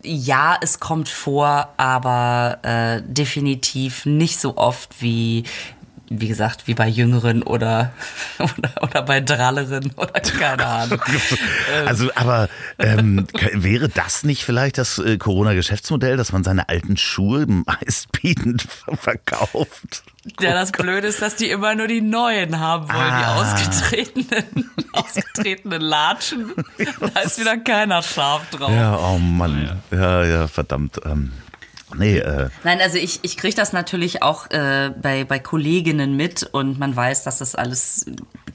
ja, es kommt vor, aber äh, definitiv nicht so oft wie wie gesagt, wie bei Jüngeren oder, oder, oder bei Dralleren oder keine Ahnung. Also, aber ähm, wäre das nicht vielleicht das äh, Corona-Geschäftsmodell, dass man seine alten Schuhe meistbietend verkauft? Ja, das Blöde ist, dass die immer nur die neuen haben wollen, Ah. die ausgetretenen, ausgetretenen Latschen. Da ist wieder keiner scharf drauf. Ja, oh Mann. Ja, ja, verdammt. Ähm, nee, äh, Nein, also ich, ich kriege das natürlich auch äh, bei, bei Kolleginnen mit und man weiß, dass das alles,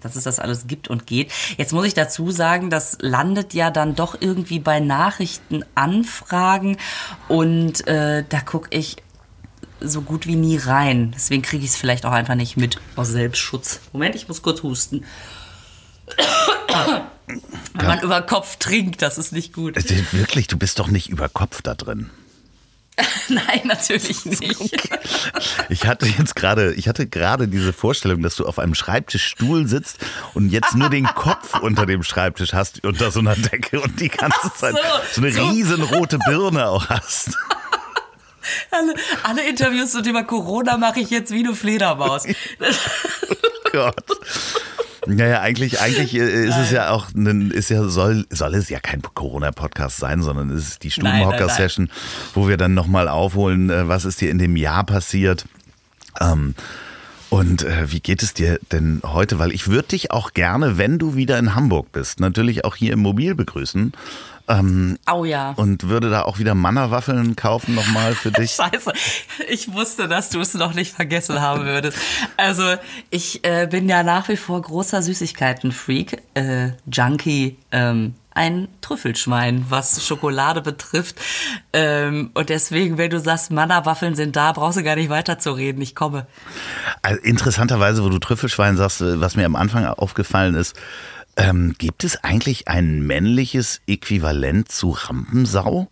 dass es das alles gibt und geht. Jetzt muss ich dazu sagen, das landet ja dann doch irgendwie bei Nachrichtenanfragen und äh, da gucke ich so gut wie nie rein. Deswegen kriege ich es vielleicht auch einfach nicht mit aus Selbstschutz. Moment, ich muss kurz husten. Wenn man über Kopf trinkt, das ist nicht gut. äh, wirklich, du bist doch nicht über Kopf da drin. Nein, natürlich nicht. Ich hatte jetzt gerade, ich hatte gerade diese Vorstellung, dass du auf einem Schreibtischstuhl sitzt und jetzt nur den Kopf unter dem Schreibtisch hast, unter so einer Decke und die ganze Zeit so, so. eine riesenrote Birne auch hast. Alle, alle Interviews zum Thema Corona mache ich jetzt wie eine Fledermaus. Gott. Naja, eigentlich, eigentlich äh, ist es ja auch, ein, ist ja, soll, soll es ja kein Corona-Podcast sein, sondern es ist die Nein, nein, Stubenhocker-Session, wo wir dann nochmal aufholen, äh, was ist dir in dem Jahr passiert. Ähm, und äh, wie geht es dir denn heute? Weil ich würde dich auch gerne, wenn du wieder in Hamburg bist, natürlich auch hier im Mobil begrüßen. Ähm, Au ja. und würde da auch wieder Mannerwaffeln kaufen nochmal für dich. Scheiße, ich wusste, dass du es noch nicht vergessen haben würdest. Also ich äh, bin ja nach wie vor großer Süßigkeiten-Freak, äh, Junkie, ähm, ein Trüffelschwein, was Schokolade betrifft. Ähm, und deswegen, wenn du sagst, Mannerwaffeln sind da, brauchst du gar nicht weiterzureden. Ich komme. Also interessanterweise, wo du Trüffelschwein sagst, äh, was mir am Anfang aufgefallen ist, ähm, gibt es eigentlich ein männliches Äquivalent zu Rampensau?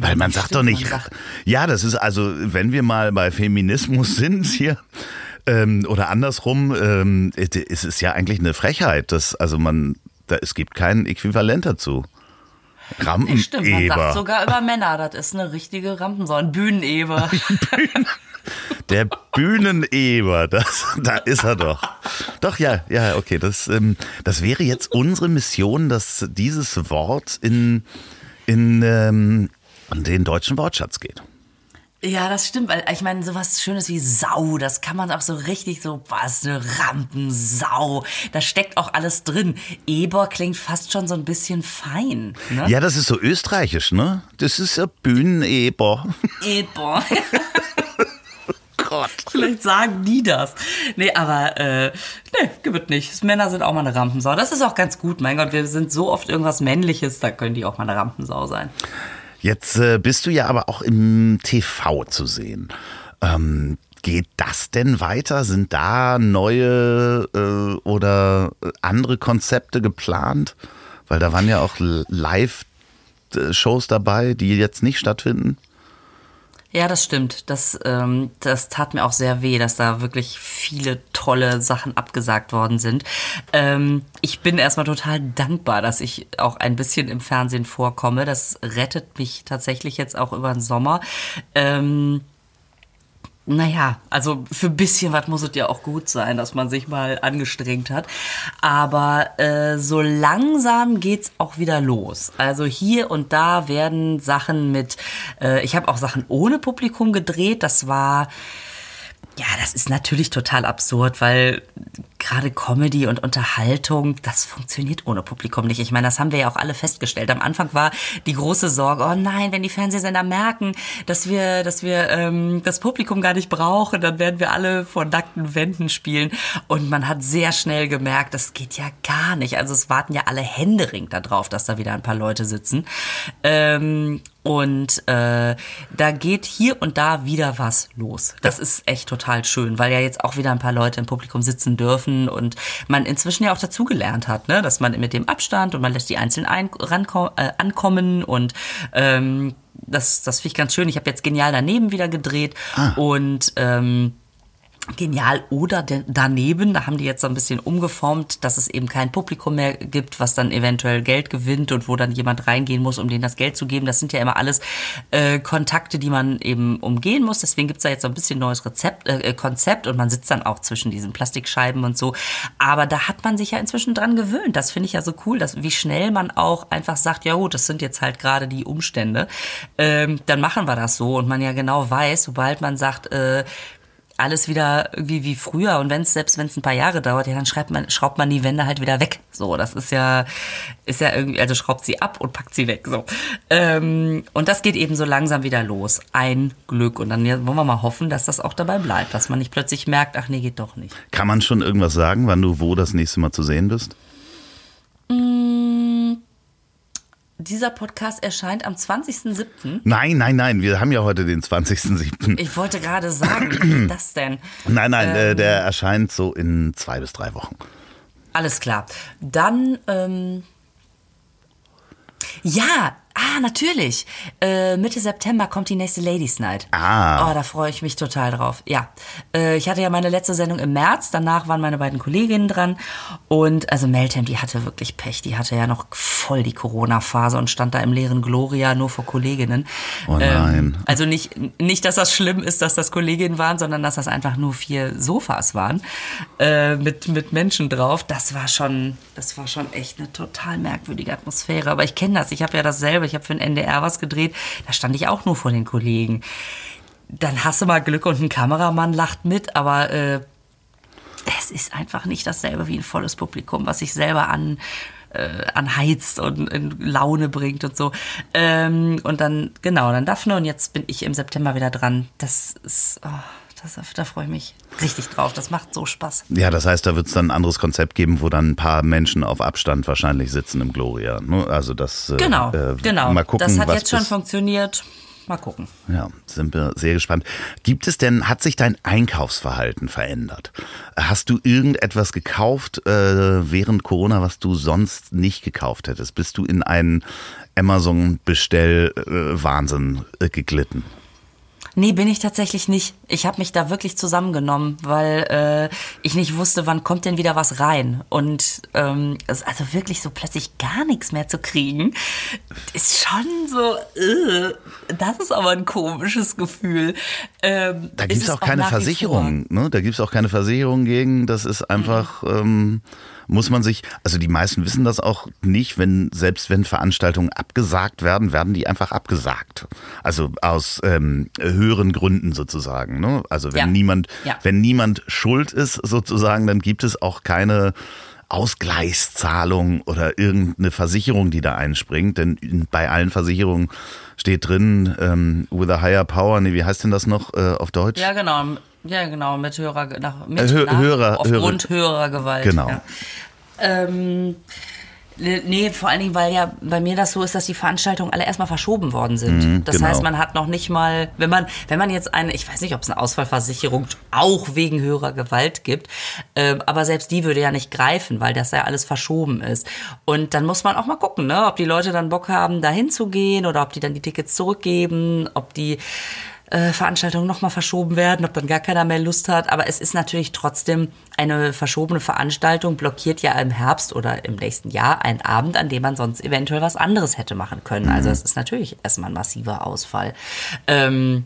Weil man sagt stimmt, doch nicht. sagt- ja, das ist also, wenn wir mal bei Feminismus sind hier ähm, oder andersrum, ähm, es ist ja eigentlich eine Frechheit, dass also man, da, es gibt kein Äquivalent dazu. Stimmt, man sagt Rampeneber. sogar über Männer, das ist eine richtige Rampensau, ein Bühneneber. Der Bühneneber, das, da ist er doch. Doch, ja, ja, okay. Das, ähm, das wäre jetzt unsere Mission, dass dieses Wort in, in, ähm, den deutschen Wortschatz geht. Ja, das stimmt, weil ich meine, sowas Schönes wie Sau, das kann man auch so richtig so, was eine Rampensau. Da steckt auch alles drin. Eber klingt fast schon so ein bisschen fein. Ne? Ja, das ist so österreichisch, ne? Das ist ein Bühneneber. Eber. Gott. Vielleicht sagen die das. Nee, aber äh, nee, gibt nicht. Männer sind auch mal eine Rampensau. Das ist auch ganz gut. Mein Gott, wir sind so oft irgendwas Männliches, da können die auch mal eine Rampensau sein. Jetzt äh, bist du ja aber auch im TV zu sehen. Ähm, geht das denn weiter? Sind da neue äh, oder andere Konzepte geplant? Weil da waren ja auch Live-Shows dabei, die jetzt nicht stattfinden. Ja, das stimmt. Das, ähm, das tat mir auch sehr weh, dass da wirklich viele tolle Sachen abgesagt worden sind. Ähm, ich bin erstmal total dankbar, dass ich auch ein bisschen im Fernsehen vorkomme. Das rettet mich tatsächlich jetzt auch über den Sommer. Ähm, naja, also für ein bisschen was muss es ja auch gut sein, dass man sich mal angestrengt hat. Aber äh, so langsam geht's auch wieder los. Also hier und da werden Sachen mit, äh, ich habe auch Sachen ohne Publikum gedreht. Das war, ja, das ist natürlich total absurd, weil gerade Comedy und Unterhaltung, das funktioniert ohne Publikum nicht. Ich meine, das haben wir ja auch alle festgestellt. Am Anfang war die große Sorge, oh nein, wenn die Fernsehsender merken, dass wir, dass wir ähm, das Publikum gar nicht brauchen, dann werden wir alle vor nackten Wänden spielen. Und man hat sehr schnell gemerkt, das geht ja gar nicht. Also es warten ja alle händeringend darauf, dass da wieder ein paar Leute sitzen. Ähm, und äh, da geht hier und da wieder was los. Das ist echt total schön, weil ja jetzt auch wieder ein paar Leute im Publikum sitzen dürfen und man inzwischen ja auch dazugelernt hat, ne? dass man mit dem Abstand und man lässt die einzeln ein, ranko- äh, ankommen und ähm, das, das finde ich ganz schön. Ich habe jetzt genial daneben wieder gedreht und ähm, Genial. Oder daneben, da haben die jetzt so ein bisschen umgeformt, dass es eben kein Publikum mehr gibt, was dann eventuell Geld gewinnt und wo dann jemand reingehen muss, um denen das Geld zu geben. Das sind ja immer alles äh, Kontakte, die man eben umgehen muss. Deswegen gibt's da jetzt so ein bisschen neues Rezept, äh, Konzept und man sitzt dann auch zwischen diesen Plastikscheiben und so. Aber da hat man sich ja inzwischen dran gewöhnt. Das finde ich ja so cool, dass wie schnell man auch einfach sagt, ja gut, das sind jetzt halt gerade die Umstände. Ähm, dann machen wir das so und man ja genau weiß, sobald man sagt, äh, alles wieder irgendwie wie früher und wenn es selbst wenn es ein paar Jahre dauert, ja dann schreibt man schraubt man die Wände halt wieder weg. So, das ist ja ist ja irgendwie also schraubt sie ab und packt sie weg so. Ähm, und das geht eben so langsam wieder los. Ein Glück und dann wollen wir mal hoffen, dass das auch dabei bleibt, dass man nicht plötzlich merkt, ach nee, geht doch nicht. Kann man schon irgendwas sagen, wann du wo das nächste Mal zu sehen bist? Mmh dieser Podcast erscheint am 20.07. Nein, nein, nein, wir haben ja heute den 20.07. Ich wollte gerade sagen, wie geht das denn? Nein, nein, äh, ähm, der erscheint so in zwei bis drei Wochen. Alles klar. Dann, ähm, ja, Ah, natürlich. Äh, Mitte September kommt die nächste Ladies Night. Ah. Oh, da freue ich mich total drauf. Ja. Äh, ich hatte ja meine letzte Sendung im März, danach waren meine beiden Kolleginnen dran. Und also Meltem, die hatte wirklich Pech. Die hatte ja noch voll die Corona-Phase und stand da im leeren Gloria nur vor Kolleginnen. Oh nein. Ähm, also nicht, nicht, dass das schlimm ist, dass das Kolleginnen waren, sondern dass das einfach nur vier Sofas waren. Äh, mit, mit Menschen drauf. Das war schon, das war schon echt eine total merkwürdige Atmosphäre. Aber ich kenne das. Ich habe ja dasselbe ich habe für den NDR was gedreht, da stand ich auch nur vor den Kollegen. Dann hast du mal Glück und ein Kameramann lacht mit, aber äh, es ist einfach nicht dasselbe wie ein volles Publikum, was sich selber an äh, anheizt und in Laune bringt und so. Ähm, und dann, genau, dann Daphne und jetzt bin ich im September wieder dran. Das ist. Oh das, da freue ich mich richtig drauf. Das macht so Spaß. Ja, das heißt, da wird es dann ein anderes Konzept geben, wo dann ein paar Menschen auf Abstand wahrscheinlich sitzen im Gloria. Ne? Also das. Äh, genau, äh, genau. Mal gucken, das hat jetzt schon funktioniert. Mal gucken. Ja, sind wir sehr gespannt. Gibt es denn, hat sich dein Einkaufsverhalten verändert? Hast du irgendetwas gekauft äh, während Corona, was du sonst nicht gekauft hättest? Bist du in einen Amazon-Bestell-Wahnsinn äh, geglitten? Nee, bin ich tatsächlich nicht. Ich habe mich da wirklich zusammengenommen, weil äh, ich nicht wusste, wann kommt denn wieder was rein. Und ähm, also wirklich so plötzlich gar nichts mehr zu kriegen, ist schon so, äh, das ist aber ein komisches Gefühl. Ähm, da gibt es auch keine Versicherung, ne? Da gibt es auch keine Versicherung gegen. Das ist einfach. Mhm. Ähm muss man sich, also die meisten wissen das auch nicht, wenn, selbst wenn Veranstaltungen abgesagt werden, werden die einfach abgesagt. Also aus ähm, höheren Gründen sozusagen. Ne? Also wenn ja. niemand, ja. wenn niemand schuld ist sozusagen, dann gibt es auch keine Ausgleichszahlung oder irgendeine Versicherung, die da einspringt. Denn bei allen Versicherungen steht drin, ähm, with a higher power, nee, wie heißt denn das noch äh, auf Deutsch? Ja, genau. Ja, genau, mit höherer, nach, mit, äh, hö nach, höherer, aufgrund höherer, höherer Gewalt. Genau. Ja. Ähm, Nee, vor allen Dingen, weil ja bei mir das so ist, dass die Veranstaltungen alle erstmal verschoben worden sind. Mhm, das genau. heißt, man hat noch nicht mal, wenn man, wenn man jetzt eine, ich weiß nicht, ob es eine Ausfallversicherung auch wegen höherer Gewalt gibt, äh, aber selbst die würde ja nicht greifen, weil das ja alles verschoben ist. Und dann muss man auch mal gucken, ne, ob die Leute dann Bock haben, da hinzugehen oder ob die dann die Tickets zurückgeben, ob die äh, Veranstaltungen nochmal verschoben werden, ob dann gar keiner mehr Lust hat. Aber es ist natürlich trotzdem eine verschobene Veranstaltung, blockiert ja im Herbst oder im nächsten Jahr einen Abend, an dem man sonst eventuell was anderes hätte machen können. Also es ist natürlich erstmal ein massiver Ausfall. Ähm,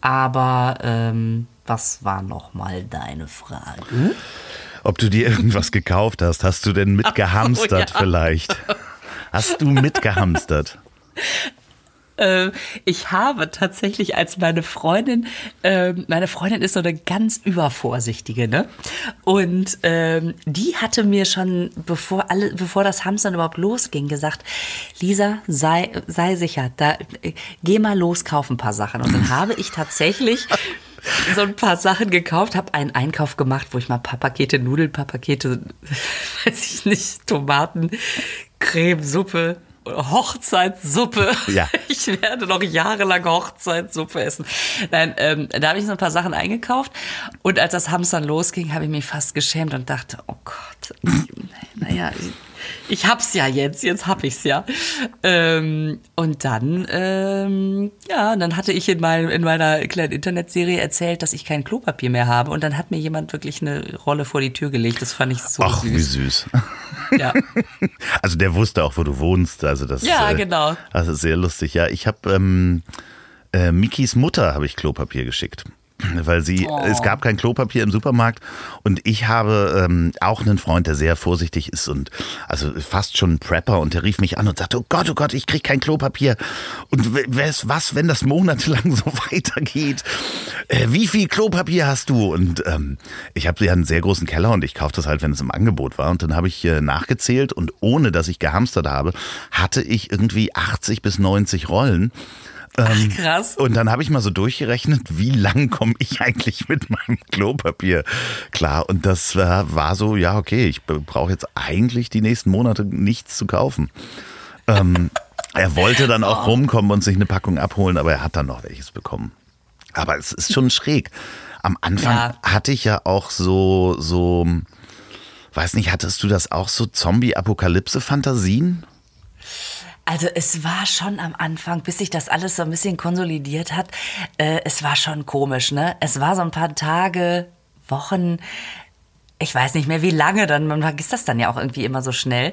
aber ähm, was war nochmal deine Frage? Ob du dir irgendwas gekauft hast? Hast du denn mitgehamstert so, ja. vielleicht? Hast du mitgehamstert? äh, ich habe tatsächlich als meine Freundin, äh, meine Freundin ist so eine ganz übervorsichtige, ne? Und ähm, die hatte mir schon, bevor alle, bevor das Hamstern überhaupt losging, gesagt, Lisa, sei, sei sicher, da, äh, geh mal los, kauf ein paar Sachen. Und dann habe ich tatsächlich so ein paar Sachen gekauft, habe einen Einkauf gemacht, wo ich mal ein paar Pakete Nudeln, ein paar Pakete, weiß ich nicht, Tomaten, Creme, Suppe, Hochzeitssuppe. Ja. Ich werde noch jahrelang Hochzeitssuppe essen. Nein, ähm, da habe ich so ein paar Sachen eingekauft und als das Hamstern losging, habe ich mich fast geschämt und dachte, oh Gott, naja, ich hab's ja jetzt, jetzt hab ich's ja. Ähm, und dann, ähm, ja, dann hatte ich in, mein, in meiner kleinen Internetserie erzählt, dass ich kein Klopapier mehr habe. Und dann hat mir jemand wirklich eine Rolle vor die Tür gelegt. Das fand ich so Ach, süß. wie süß. Ja. Also der wusste auch, wo du wohnst. Also das, Ja, äh, genau. Ist sehr lustig. Ja, ich habe ähm, äh, Mikis Mutter habe ich Klopapier geschickt. Weil sie, Oh. es gab kein Klopapier im Supermarkt und ich habe ähm, auch einen Freund, der sehr vorsichtig ist und also fast schon ein Prepper und der rief mich an und sagte, oh Gott, oh Gott, ich krieg kein Klopapier. Und was, was, wenn das monatelang so weitergeht? Äh, wie viel Klopapier hast du? Und ähm, ich habe ja einen sehr großen Keller und ich kaufe das halt, wenn es im Angebot war. Und dann habe ich äh, nachgezählt und ohne, dass ich gehamstert habe, hatte ich irgendwie 80 bis 90 Rollen. Ähm, krass. Und dann habe ich mal so durchgerechnet, wie lang komme ich eigentlich mit meinem Klopapier klar. Und das war, war so, ja, okay, ich brauche jetzt eigentlich die nächsten Monate nichts zu kaufen. Ähm, er wollte dann auch rumkommen und sich eine Packung abholen, aber er hat dann noch welches bekommen. Aber es ist schon schräg. Am Anfang Ja. hatte ich ja auch so, so, weiß nicht, hattest du das auch so Zombie-Apokalypse-Fantasien? Also es war schon am Anfang, bis sich das alles so ein bisschen konsolidiert hat, äh, es war schon komisch, ne? Es war so ein paar Tage, Wochen, ich weiß nicht mehr wie lange, dann man vergisst das dann ja auch irgendwie immer so schnell,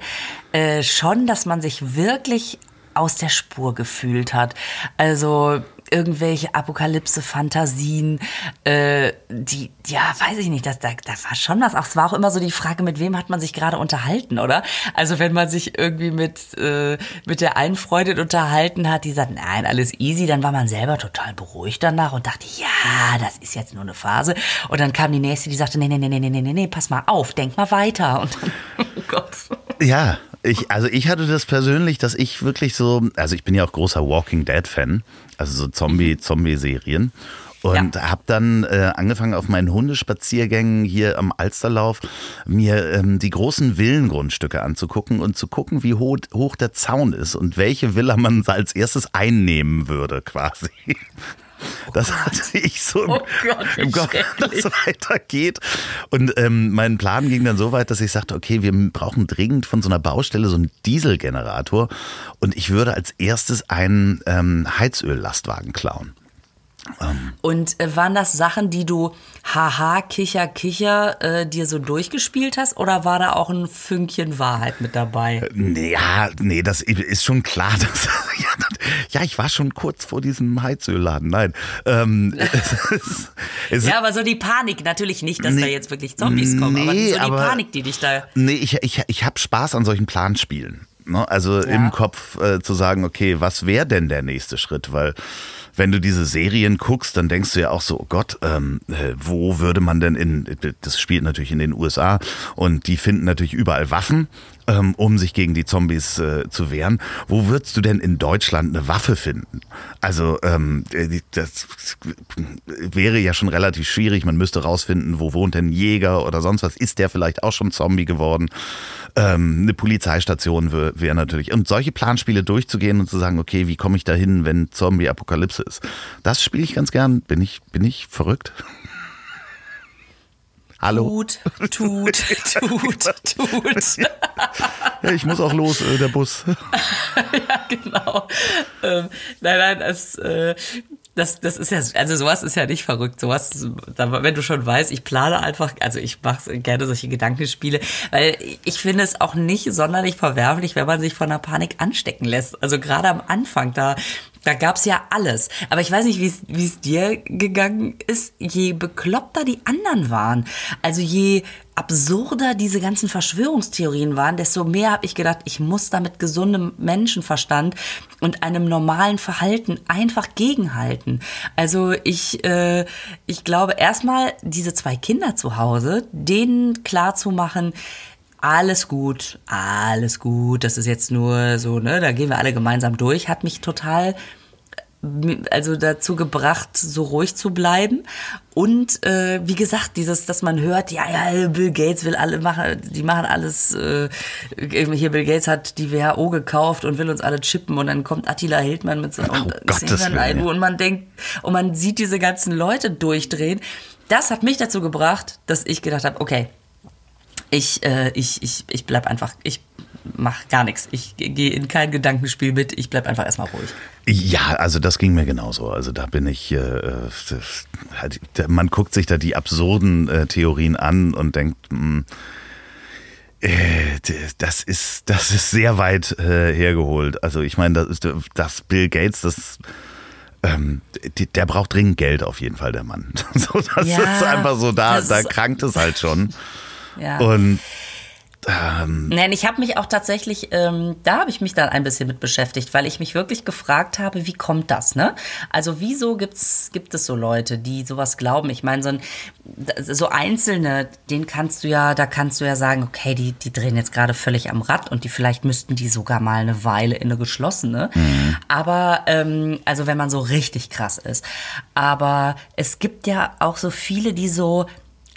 äh, schon, dass man sich wirklich aus der Spur gefühlt hat. Also irgendwelche Apokalypse-Fantasien, äh, die, ja, weiß ich nicht, das, da, da war schon was. Auch es war auch immer so die Frage, mit wem hat man sich gerade unterhalten, oder? Also wenn man sich irgendwie mit, äh, mit der einen Freundin unterhalten hat, die sagt, nein, alles easy, dann war man selber total beruhigt danach und dachte, ja, das ist jetzt nur eine Phase. Und dann kam die nächste, die sagte, nee, nee, nee, nee, nee, nee, nee, pass mal auf, denk mal weiter. Und dann, oh Gott. Ja, ich, also ich hatte das persönlich, dass ich wirklich so, also ich bin ja auch großer Walking Dead Fan also so Zombie, Zombie-Serien. Und Ja. habe dann äh, angefangen auf meinen Hundespaziergängen hier am Alsterlauf mir ähm, die großen Villengrundstücke anzugucken und zu gucken, wie hoch, hoch der Zaun ist und welche Villa man als erstes einnehmen würde quasi. Das hatte ich so im, Oh Gott, im Kopf, dass weitergeht. Und ähm, mein Plan ging dann so weit, dass ich sagte, okay, wir brauchen dringend von so einer Baustelle so einen Dieselgenerator und ich würde als erstes einen ähm, Heizöllastwagen klauen. Und äh, waren das Sachen, die du haha, kicher, kicher äh, dir so durchgespielt hast oder war da auch ein Fünkchen Wahrheit mit dabei? Nee, ja, nee, das ist schon klar. Dass, ja, das, ja, ich war schon kurz vor diesem Heizölladen. Nein. Ähm, es, ist- es, Ja, aber so die Panik, natürlich nicht, dass Nee, da jetzt wirklich Zombies kommen, aber nee, so die aber- Panik, die dich da. Nee, ich, ich, ich habe Spaß an solchen Planspielen. Ne? Also im Kopf äh, zu sagen, okay, was wäre denn der nächste Schritt? Weil wenn du diese Serien guckst, dann denkst du ja auch so, oh Gott, ähm, äh, wo würde man denn in, das spielt natürlich in den USA und die finden natürlich überall Waffen, ähm, um sich gegen die Zombies äh, zu wehren. Wo würdest du denn in Deutschland eine Waffe finden? Also ähm, äh, das wäre ja schon relativ schwierig. Man müsste rausfinden, wo wohnt denn ein Jäger oder sonst was. Ist der vielleicht auch schon Zombie geworden? Ähm, eine Polizeistation wäre wär natürlich. Und solche Planspiele durchzugehen und zu sagen, okay, wie komme ich da hin, wenn Zombie-Apokalypse ist? Das spiele ich ganz gern. Bin ich, bin ich verrückt? Hallo? Tut, tut, tut, tut. Ja, ich muss auch los, äh, der Bus. ja, genau. Ähm, nein, nein, das, äh, das, das ist ja, also sowas ist ja nicht verrückt. Sowas, wenn du schon weißt, ich plane einfach, also ich mache gerne solche Gedankenspiele, weil ich finde es auch nicht sonderlich verwerflich, wenn man sich von einer Panik anstecken lässt. Also gerade am Anfang, da, da gab's ja alles. Aber ich weiß nicht, wie es dir gegangen ist. Je bekloppter die anderen waren, also je absurder diese ganzen Verschwörungstheorien waren, desto mehr habe ich gedacht, ich muss da mit gesundem Menschenverstand und einem normalen Verhalten einfach gegenhalten. Also ich, äh, ich glaube erstmal diese zwei Kinder zu Hause, denen klar zu machen, alles gut, alles gut, das ist jetzt nur so, ne, da gehen wir alle gemeinsam durch, hat mich total also dazu gebracht, so ruhig zu bleiben. Und äh, wie gesagt, dieses, dass man hört, ja, ja, Bill Gates will alle machen, die machen alles, äh, hier Bill Gates hat die WHO gekauft und will uns alle chippen und dann kommt Attila Hildmann mit so Oh, und Willen, ja. und man denkt, und man sieht diese ganzen Leute durchdrehen. Das hat mich dazu gebracht, dass ich gedacht habe, okay, ich, äh, ich, ich, ich bleib einfach, ich mach gar nichts. Ich gehe in kein Gedankenspiel mit. Ich bleib einfach erstmal ruhig. Ja, also das ging mir genauso. Also da bin ich, äh, halt, man guckt sich da die absurden äh, Theorien an und denkt, mh, hm, äh, das ist, das ist sehr weit äh, hergeholt. Also ich meine, das, das Bill Gates, das ähm, der braucht dringend Geld auf jeden Fall, der Mann. So, das ja, ist einfach so, da, da krankt es halt schon. Ja. Und ähm, Nein, ich habe mich auch tatsächlich, ähm, da habe ich mich dann ein bisschen mit beschäftigt, weil ich mich wirklich gefragt habe, wie kommt das, ne? Also wieso gibt's, gibt es so Leute, die sowas glauben? Ich meine, so, ein, so Einzelne, den kannst du ja, da kannst du ja sagen, okay, die, die drehen jetzt gerade völlig am Rad und die vielleicht müssten die sogar mal eine Weile in eine geschlossene. Mhm. Aber, ähm, also wenn man so richtig krass ist. Aber es gibt ja auch so viele, die so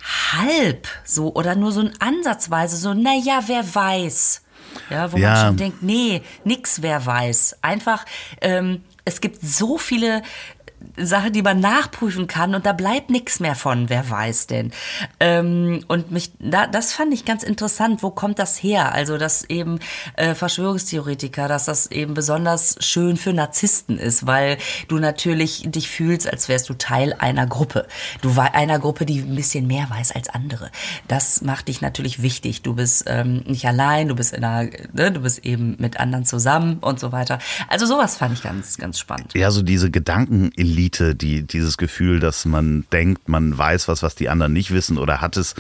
halb so oder nur so ein ansatzweise so, naja, wer weiß. Ja, wo ja. man schon denkt, nee, nix, wer weiß. Einfach, ähm, es gibt so viele Sache, die man nachprüfen kann und da bleibt nichts mehr von, wer weiß denn. Ähm, und mich, da, das fand ich ganz interessant. Wo kommt das her? Also, dass eben äh, Verschwörungstheoretiker, dass das eben besonders schön für Narzissten ist, weil du natürlich dich fühlst, als wärst du Teil einer Gruppe. Du war einer Gruppe, die ein bisschen mehr weiß als andere. Das macht dich natürlich wichtig. Du bist ähm, nicht allein, du bist in einer, ne, du bist eben mit anderen zusammen und so weiter. Also sowas fand ich ganz, ganz spannend. Ja, so diese Gedanken Elite, die, dieses Gefühl, dass man denkt, man weiß was, was die anderen nicht wissen oder hat es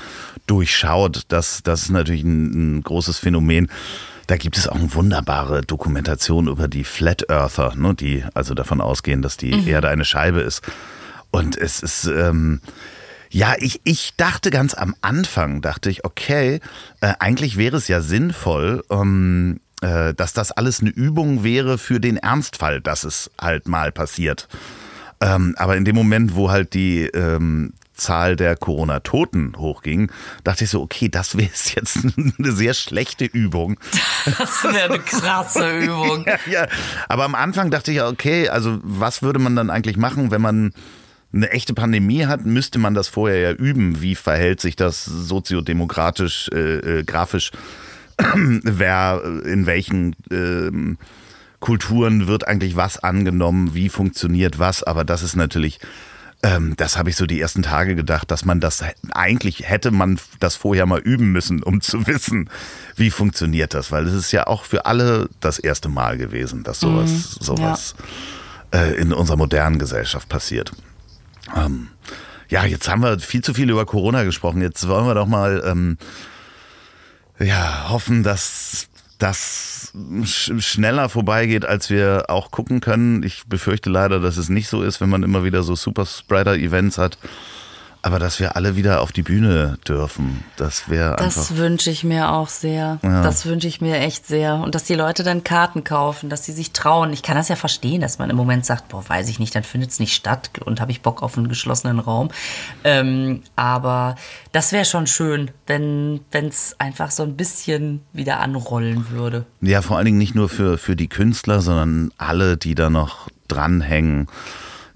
durchschaut, das, das ist natürlich ein, ein großes Phänomen. Da gibt es auch eine wunderbare Dokumentation über die Flat Earther, ne, die also davon ausgehen, dass die mhm. Erde eine Scheibe ist. Und es ist, ähm, ja, ich, ich dachte ganz am Anfang, dachte ich, okay, äh, eigentlich wäre es ja sinnvoll, ähm, äh, dass das alles eine Übung wäre für den Ernstfall, dass es halt mal passiert. Ähm, aber in dem Moment, wo halt die ähm, Zahl der Corona-Toten hochging, dachte ich so, okay, das wäre jetzt eine sehr schlechte Übung. Das wäre eine krasse Übung. ja, ja, aber am Anfang dachte ich, okay, also was würde man dann eigentlich machen, wenn man eine echte Pandemie hat, müsste man das vorher ja üben. Wie verhält sich das soziodemokratisch, äh, äh, grafisch? Wer in welchen äh, Kulturen wird eigentlich was angenommen, wie funktioniert was, aber das ist natürlich, ähm, das habe ich so die ersten Tage gedacht, dass man das eigentlich hätte man das vorher mal üben müssen, um zu wissen, wie funktioniert das, weil es ist ja auch für alle das erste Mal gewesen, dass sowas, mhm, sowas ja. äh, in unserer modernen Gesellschaft passiert. Ähm, ja, jetzt haben wir viel zu viel über Corona gesprochen. Jetzt wollen wir doch mal ähm, ja, hoffen, dass das schneller vorbeigeht, als wir auch gucken können. Ich befürchte leider, dass es nicht so ist, wenn man immer wieder so Super-Spreader-Events hat. Aber dass wir alle wieder auf die Bühne dürfen, das wäre. Das wünsche ich mir auch sehr. Ja. Das wünsche ich mir echt sehr. Und dass die Leute dann Karten kaufen, dass sie sich trauen. Ich kann das ja verstehen, dass man im Moment sagt, boah, weiß ich nicht, dann findet es nicht statt und habe ich Bock auf einen geschlossenen Raum. Ähm, aber das wäre schon schön, wenn es einfach so ein bisschen wieder anrollen würde. Ja, vor allen Dingen nicht nur für, für die Künstler, sondern alle, die da noch dranhängen.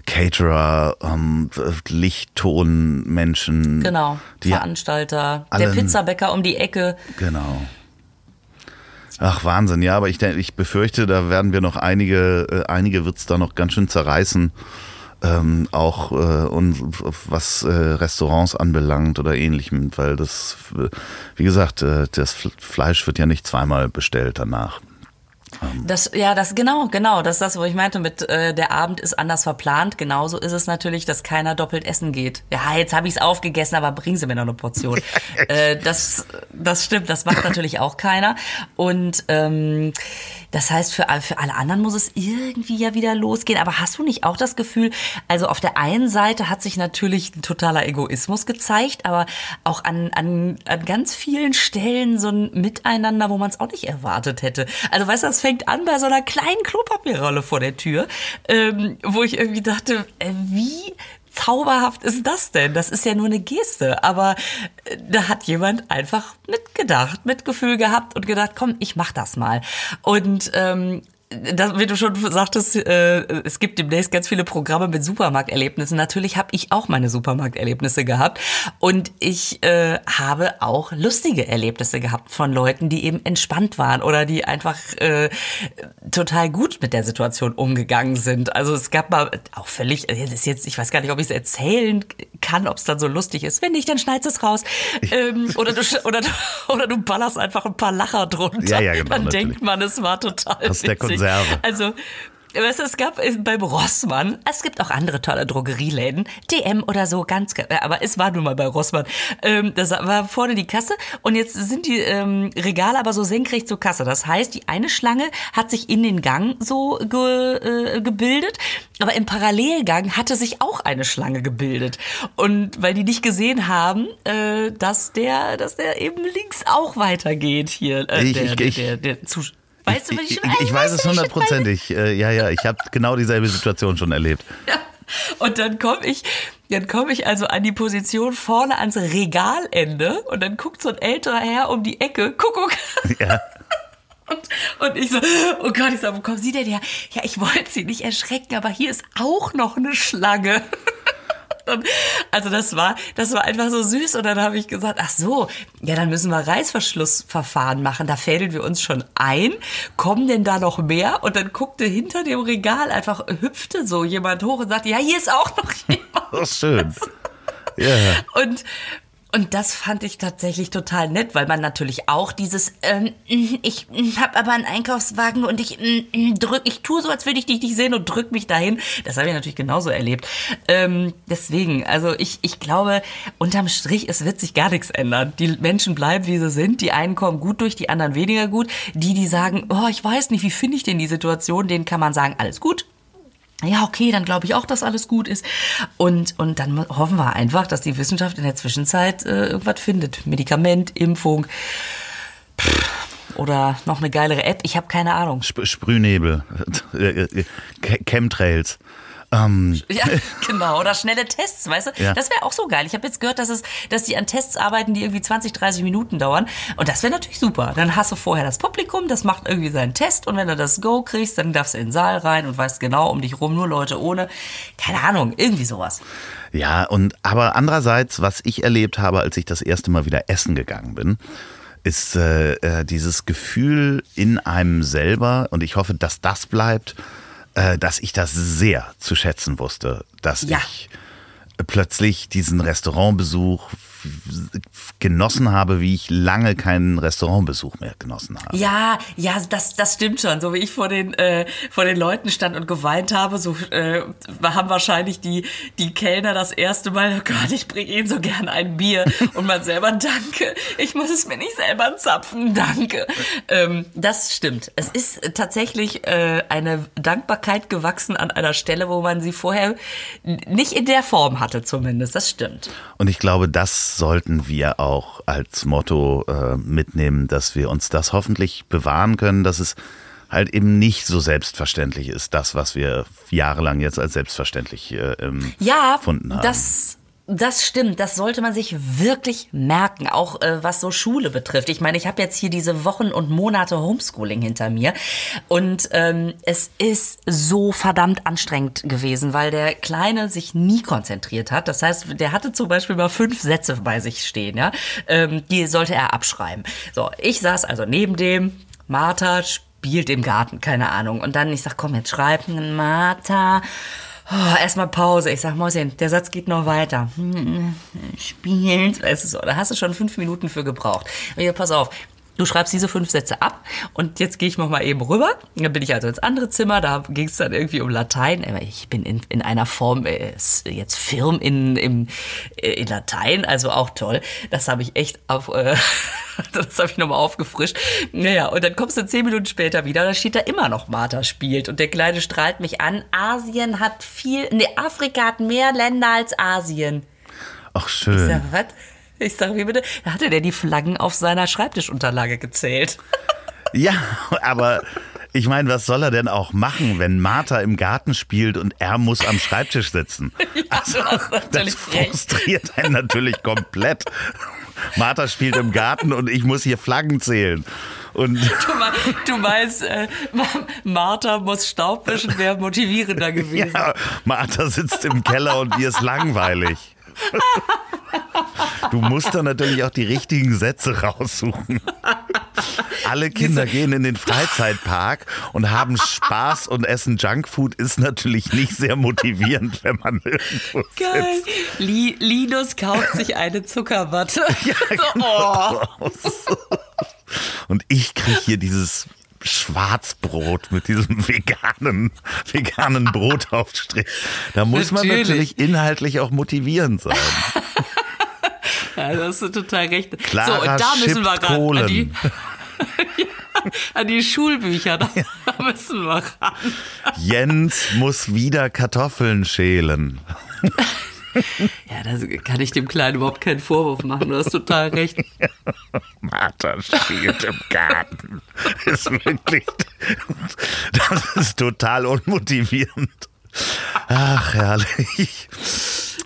Caterer, ähm, Lichttonmenschen. Genau, Veranstalter, der Pizzabäcker um die Ecke. Genau. Ach, Wahnsinn, ja, aber ich, ich befürchte, da werden wir noch einige, äh, einige wird es da noch ganz schön zerreißen. Ähm, auch äh, und was äh, Restaurants anbelangt oder ähnlichem, weil das, wie gesagt, äh, das Fleisch wird ja nicht zweimal bestellt danach. Das, ja, das genau, genau. Das ist das, wo ich meinte mit äh, der Abend ist anders verplant. Genauso ist es natürlich, dass keiner doppelt essen geht. Ja, jetzt habe ich es aufgegessen, aber bringen Sie mir noch eine Portion. äh, das, das stimmt. Das macht natürlich auch keiner. Und ähm, das heißt, für, für alle anderen muss es irgendwie ja wieder losgehen. Aber hast du nicht auch das Gefühl, also auf der einen Seite hat sich natürlich ein totaler Egoismus gezeigt, aber auch an, an, an ganz vielen Stellen so ein Miteinander, wo man es auch nicht erwartet hätte. Also weißt du, das fängt an bei so einer kleinen Klopapierrolle vor der Tür, ähm, wo ich irgendwie dachte, äh, wie zauberhaft ist das denn? Das ist ja nur eine Geste, aber äh, da hat jemand einfach mitgedacht, Mitgefühl gehabt und gedacht, komm, ich mach das mal. Und ähm, das, wie du schon sagtest, äh, es gibt demnächst ganz viele Programme mit Supermarkterlebnissen. Natürlich habe ich auch meine Supermarkterlebnisse gehabt und ich äh, habe auch lustige Erlebnisse gehabt von Leuten, die eben entspannt waren oder die einfach äh, total gut mit der Situation umgegangen sind. Also es gab mal auch völlig, das ist jetzt, ich weiß gar nicht, ob ich es erzählen kann, ob es dann so lustig ist. Wenn nicht, dann schneidest es raus. Ähm, oder, du, oder, oder du ballerst einfach ein paar Lacher drunter. Ja, ja, genau, dann natürlich. denkt man, es war total der witzig. Konserve. Also Weißt du, es gab beim Rossmann, es gibt auch andere tolle Drogerieläden, DM oder so, ganz, aber es war nun mal bei Rossmann. Ähm, das war vorne die Kasse und jetzt sind die ähm, Regale aber so senkrecht zur Kasse. Das heißt, die eine Schlange hat sich in den Gang so ge, äh, gebildet, aber im Parallelgang hatte sich auch eine Schlange gebildet. Und weil die nicht gesehen haben, äh, dass der, dass der eben links auch weitergeht hier, äh, Ich- der, ich- der, ich- der, der Zusch Weißt du, was ich, ich, ich, ich weiß es hundertprozentig. Äh, Ja, ja, ich habe genau dieselbe Situation schon erlebt. Ja. Und dann komme ich, dann komme ich also an die Position vorne ans Regalende und dann guckt so ein älterer Herr um die Ecke, Kuckuck. Ja. Und, und ich so, oh Gott, ich so, wo kommen Sie denn her? Ja, ich wollte Sie nicht erschrecken, aber hier ist auch noch eine Schlange. Und, also das war, das war einfach so süß und dann habe ich gesagt, ach so, ja, dann müssen wir Reißverschlussverfahren machen. Da fädeln wir uns schon ein. Kommen denn da noch mehr? Und dann guckte hinter dem Regal einfach hüpfte so jemand hoch und sagte, ja, hier ist auch noch jemand. Oh, schön. Ja. Und, und das fand ich tatsächlich total nett, weil man natürlich auch dieses, ähm, ich habe aber einen Einkaufswagen und ich mm, drück, ich tue so, als würde ich dich nicht sehen und drück mich dahin. Das habe ich natürlich genauso erlebt. Ähm, deswegen, also ich, ich glaube, unterm Strich, es wird sich gar nichts ändern. Die Menschen bleiben, wie sie sind. Die einen kommen gut durch, die anderen weniger gut. Die, die sagen, oh, ich weiß nicht, wie finde ich denn die Situation, denen kann man sagen, alles gut ja, okay, dann glaube ich auch, dass alles gut ist. Und, und dann hoffen wir einfach, dass die Wissenschaft in der Zwischenzeit äh, irgendwas findet. Medikament, Impfung oder noch eine geilere App. Ich habe keine Ahnung. Sp Sprühnebel, äh, äh, Chemtrails. Ähm, Ja, genau. Oder schnelle Tests, weißt du? Ja. Das wäre auch so geil. Ich habe jetzt gehört, dass, es, dass die an Tests arbeiten, die irgendwie 20, 30 Minuten dauern. Und das wäre natürlich super. Dann hast du vorher das Publikum, das macht irgendwie seinen Test. Und wenn du das Go kriegst, dann darfst du in den Saal rein und weißt genau um dich rum, nur Leute ohne. Keine Ahnung, irgendwie sowas. Ja, und aber andererseits, was ich erlebt habe, als ich das erste Mal wieder essen gegangen bin, ist äh, äh, dieses Gefühl in einem selber, und ich hoffe, dass das bleibt, äh, dass ich das sehr zu schätzen wusste, dass Ja. ich plötzlich diesen Restaurantbesuch genossen habe, wie ich lange keinen Restaurantbesuch mehr genossen habe. Ja, ja, das, das stimmt schon. So wie ich vor den, äh, vor den Leuten stand und geweint habe, so äh, haben wahrscheinlich die, die Kellner das erste Mal, oh Gott, ich bringe Ihnen so gern ein Bier. Und man selber, danke, ich muss es mir nicht selber zapfen, danke. Ähm, das stimmt. Es ist tatsächlich äh, eine Dankbarkeit gewachsen an einer Stelle, wo man sie vorher nicht in der Form hatte zumindest. Das stimmt. Und ich glaube, das sollten wir auch als Motto äh, mitnehmen, dass wir uns das hoffentlich bewahren können, dass es halt eben nicht so selbstverständlich ist, das, was wir jahrelang jetzt als selbstverständlich äh, ähm, Ja, gefunden haben. das, das stimmt. Das sollte man sich wirklich merken, auch äh, was so Schule betrifft. Ich meine, ich habe jetzt hier diese Wochen und Monate Homeschooling hinter mir und ähm, es ist so verdammt anstrengend gewesen, weil der Kleine sich nie konzentriert hat. Das heißt, der hatte zum Beispiel mal fünf Sätze bei sich stehen, ja, ähm, die sollte er abschreiben. So, ich saß also neben dem Martha spielt im Garten, keine Ahnung. Und dann ich sag, komm, jetzt schreib Martha. Oh, erstmal Pause. Ich sag, Mäuschen, der Satz geht noch weiter. Spielt. Weißt du da hast du schon fünf Minuten für gebraucht. Hier, pass auf. Du schreibst diese fünf Sätze ab und jetzt gehe ich noch mal eben rüber. Dann bin ich also ins andere Zimmer, da ging es dann irgendwie um Latein. Aber Ich bin in, in einer Form äh, jetzt firm in, im, äh, in Latein, also auch toll. Das habe ich echt auf, äh, das habe ich nochmal aufgefrischt. Naja, und dann kommst du zehn Minuten später wieder, da steht da immer noch Martha spielt und der Kleine strahlt mich an. Asien hat viel, nee, Afrika hat mehr Länder als Asien. Ach Ich schön. sag, was? Ich sag, wie bitte? Da hatte der die Flaggen auf seiner Schreibtischunterlage gezählt. Ja, aber ich meine, was soll er denn auch machen, wenn Martha im Garten spielt und er muss am Schreibtisch sitzen? Ja, hast das natürlich recht. frustriert einen natürlich komplett. Martha spielt im Garten und ich muss hier Flaggen zählen. Und du meinst, äh, Martha muss Staub wischen, wäre motivierender gewesen. ja, Martha sitzt im Keller und ihr ist langweilig. Du musst dann natürlich auch die richtigen Sätze raussuchen. Alle Kinder gehen in den Freizeitpark und haben Spaß und essen Junkfood ist natürlich nicht sehr motivierend, wenn man irgendwo Geil. Li Linus kauft sich eine Zuckerwatte. so, oh. Und ich kriege hier dieses Schwarzbrot mit diesem veganen, veganen Brotaufstrich. Da muss man Natürlich. natürlich inhaltlich auch motivierend sein. Ja, da hast du total recht. Clara so, und da müssen wir ran. An die, an die Schulbücher, da müssen wir ran. Jens muss wieder Kartoffeln schälen. Ja, da kann ich dem Kleinen überhaupt keinen Vorwurf machen. Du hast total recht. Martha spielt im Garten. Ist wirklich, das ist total unmotivierend. Ach, herrlich.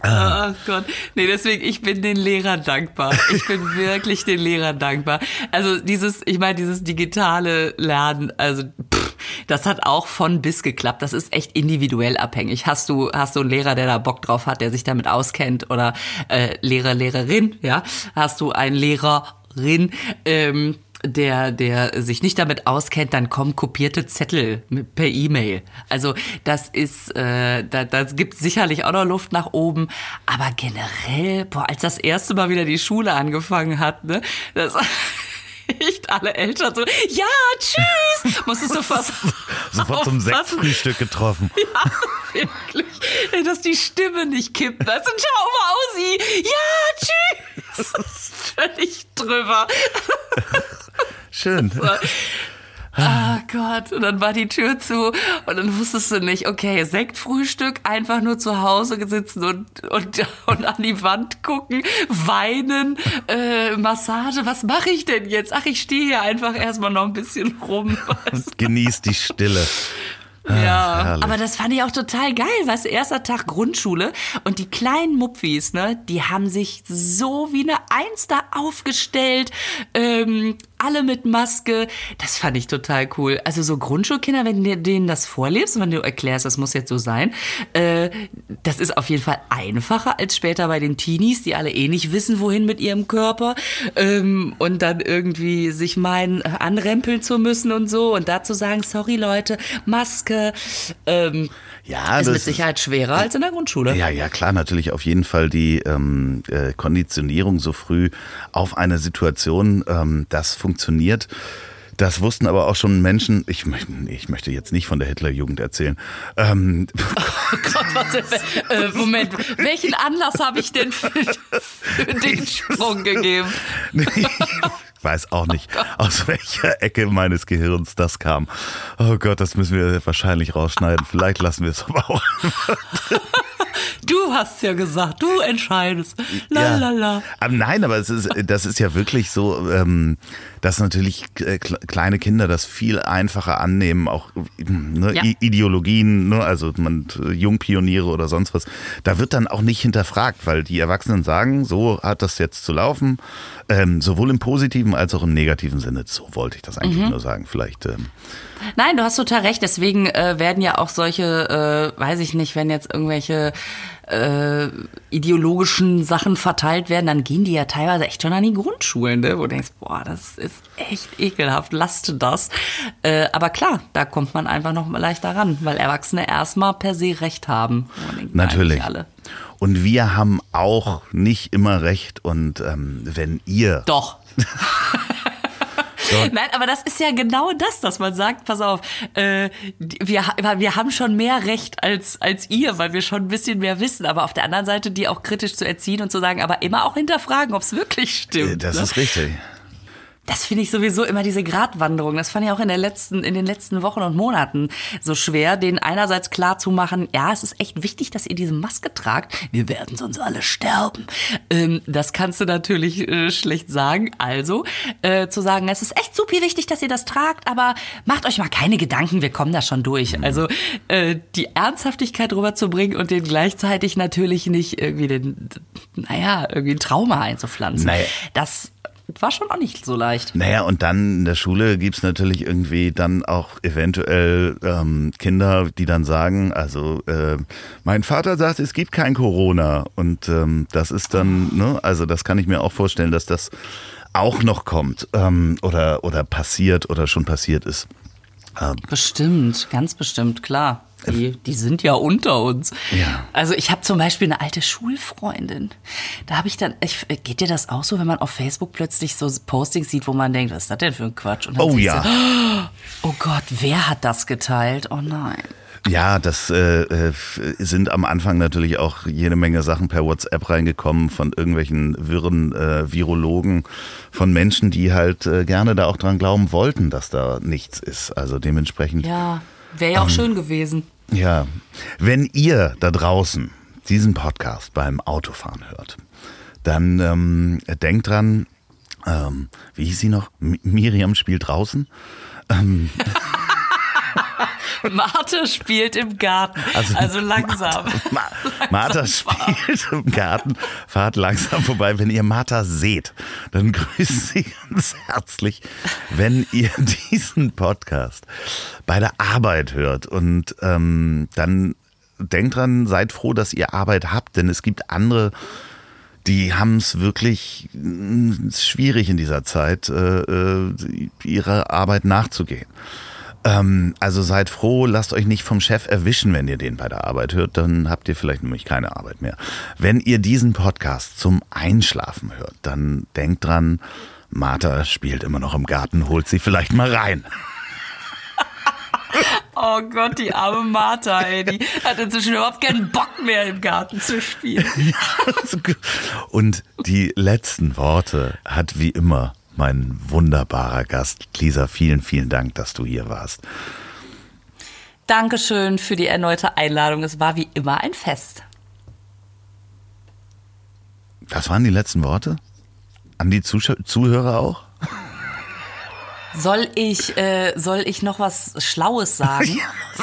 Oh Gott. Nee, deswegen, ich bin den Lehrern dankbar. Ich bin wirklich den Lehrern dankbar. Also dieses, ich meine, dieses digitale Lernen, also das hat auch von bis geklappt. Das ist echt individuell abhängig. Hast du, hast du einen Lehrer, der da Bock drauf hat, der sich damit auskennt oder äh, Lehrer, Lehrerin, ja? Hast du einen Lehrerin, ähm, der, der sich nicht damit auskennt, dann kommen kopierte Zettel per E-Mail. Also das ist, äh, da, das gibt sicherlich auch noch Luft nach oben, aber generell, boah, als das erste Mal wieder die Schule angefangen hat, ne, das echt alle Eltern so, ja, tschüss, musstest du fast Sofort zum aufpassen. Sektfrühstück getroffen. Ja, wirklich, dass die Stimme nicht kippt. Also, ciao, Mausi, ja, tschüss. Völlig drüber. Schön. Ah Gott, und dann war die Tür zu und dann wusstest du nicht, okay, Sektfrühstück, einfach nur zu Hause sitzen und, und, und an die Wand gucken, weinen, äh, Massage, was mache ich denn jetzt? Ach, ich stehe hier einfach erstmal noch ein bisschen rum. weißt Genießt die Stille. Ja, herrlich. aber das fand ich auch total geil, weißt du, erster Tag Grundschule und die kleinen Mupfis, ne, die haben sich so wie eine Eins da aufgestellt, ähm, alle mit Maske, das fand ich total cool. Also so Grundschulkinder, wenn du denen das vorlebst und wenn du erklärst, das muss jetzt so sein, äh, das ist auf jeden Fall einfacher als später bei den Teenies, die alle eh nicht wissen, wohin mit ihrem Körper ähm, und dann irgendwie sich meinen, äh, anrempeln zu müssen und so und dazu sagen, sorry Leute, Maske, ähm, Ja, ist mit Sicherheit schwerer als in der Grundschule. Ja, ja, klar, natürlich auf jeden Fall die ähm, äh, Konditionierung so früh auf eine Situation, ähm, das funktioniert. Das wussten aber auch schon Menschen, ich, ich möchte jetzt nicht von der Hitlerjugend erzählen. Ähm, Gott, was, äh, Moment, welchen Anlass habe ich denn für, für den Sprung gegeben? ich weiß auch nicht, aus welcher Ecke meines Gehirns das kam. Oh Gott, das müssen wir wahrscheinlich rausschneiden. Vielleicht lassen wir es aber auch. Du hast ja gesagt, du entscheidest. La Ja. la la. Aber nein, aber es ist, das ist ja wirklich so, ähm, dass natürlich äh, kle- kleine Kinder das viel einfacher annehmen, auch ne, Ja. Ideologien, ne, also man, Jungpioniere oder sonst was. Da wird dann auch nicht hinterfragt, weil die Erwachsenen sagen, so hat das jetzt zu laufen, ähm, sowohl im positiven als auch im negativen Sinne. So wollte ich das eigentlich nur sagen. Vielleicht. Ähm, Nein, du hast total recht. Deswegen äh, werden ja auch solche, äh, weiß ich nicht, wenn jetzt irgendwelche äh, ideologischen Sachen verteilt werden, dann gehen die ja teilweise echt schon an die Grundschulen, ne? wo du denkst, boah, das ist echt ekelhaft, lasst das. Äh, aber klar, da kommt man einfach noch mal leichter ran, weil Erwachsene erstmal per se Recht haben. Denken Natürlich. Und wir haben auch nicht immer recht. Und ähm, wenn ihr Doch. Nein, aber das ist ja genau das, dass man sagt, pass auf, äh, wir, wir haben schon mehr Recht als, als ihr, weil wir schon ein bisschen mehr wissen. Aber auf der anderen Seite, die auch kritisch zu erziehen und zu sagen, aber immer auch hinterfragen, ob es wirklich stimmt. das ne? ist richtig. Das finde ich sowieso immer diese Gratwanderung. Das fand ich auch in, der letzten, in den letzten Wochen und Monaten so schwer, denen einerseits klar zu machen, ja, es ist echt wichtig, dass ihr diese Maske tragt. Wir werden sonst alle sterben. Ähm, das kannst du natürlich äh, schlecht sagen. Also äh, zu sagen, es ist echt super wichtig, dass ihr das tragt, aber macht euch mal keine Gedanken, wir kommen da schon durch. Also äh, die Ernsthaftigkeit rüberzubringen und den gleichzeitig natürlich nicht irgendwie den naja, irgendwie ein Trauma einzupflanzen. Naja. Das war schon auch nicht so leicht. Naja, und dann in der Schule gibt's natürlich irgendwie dann auch eventuell ähm, Kinder, die dann sagen, also äh, mein Vater sagt, es gibt kein Corona. Und ähm, das ist dann, ne, also das kann ich mir auch vorstellen, dass das auch noch kommt ähm, oder, oder passiert oder schon passiert ist. Bestimmt, ganz bestimmt, klar. Die, die sind ja unter uns. Ja. Also ich habe zum Beispiel eine alte Schulfreundin. Da habe ich dann, ich, geht dir das auch so, wenn man auf Facebook plötzlich so Postings sieht, wo man denkt, was ist das denn für ein Quatsch? Oh ja. Du, oh Gott, wer hat das geteilt? Oh nein. Ja, das äh, äh, sind am Anfang natürlich auch jede Menge Sachen per WhatsApp reingekommen von irgendwelchen wirren äh, Virologen, von Menschen, die halt äh, gerne da auch dran glauben wollten, dass da nichts ist. Also dementsprechend. Ja, wäre ja auch schön gewesen. Ja, wenn ihr da draußen diesen Podcast beim Autofahren hört, dann ähm, denkt dran, ähm, wie hieß sie noch? M Miriam spielt draußen. Marte spielt im Garten. Also, langsam. Ma Martha Langsam spielt im Garten. Fahrt langsam vorbei. Wenn ihr Martha seht, dann grüßt sie ganz herzlich, wenn ihr diesen Podcast bei der Arbeit hört. Und ähm, dann denkt dran, seid froh, dass ihr Arbeit habt, denn es gibt andere, die haben es wirklich mm, schwierig in dieser Zeit, äh, äh, ihrer Arbeit nachzugehen. Ähm, also seid froh, lasst euch nicht vom Chef erwischen, wenn ihr den bei der Arbeit hört, dann habt ihr vielleicht nämlich keine Arbeit mehr. Wenn ihr diesen Podcast zum Einschlafen hört, dann denkt dran, Martha spielt immer noch im Garten, holt sie vielleicht mal rein. Oh Gott, die arme Martha, ey, die hat inzwischen überhaupt keinen Bock mehr im Garten zu spielen. Und die letzten Worte hat wie immer mein wunderbarer Gast. Lisa, vielen, vielen Dank, dass du hier warst. Dankeschön für die erneute Einladung. Es war wie immer ein Fest. Das waren die letzten Worte? An die Zusch Zuhörer auch? Soll ich, äh, soll ich noch was Schlaues sagen?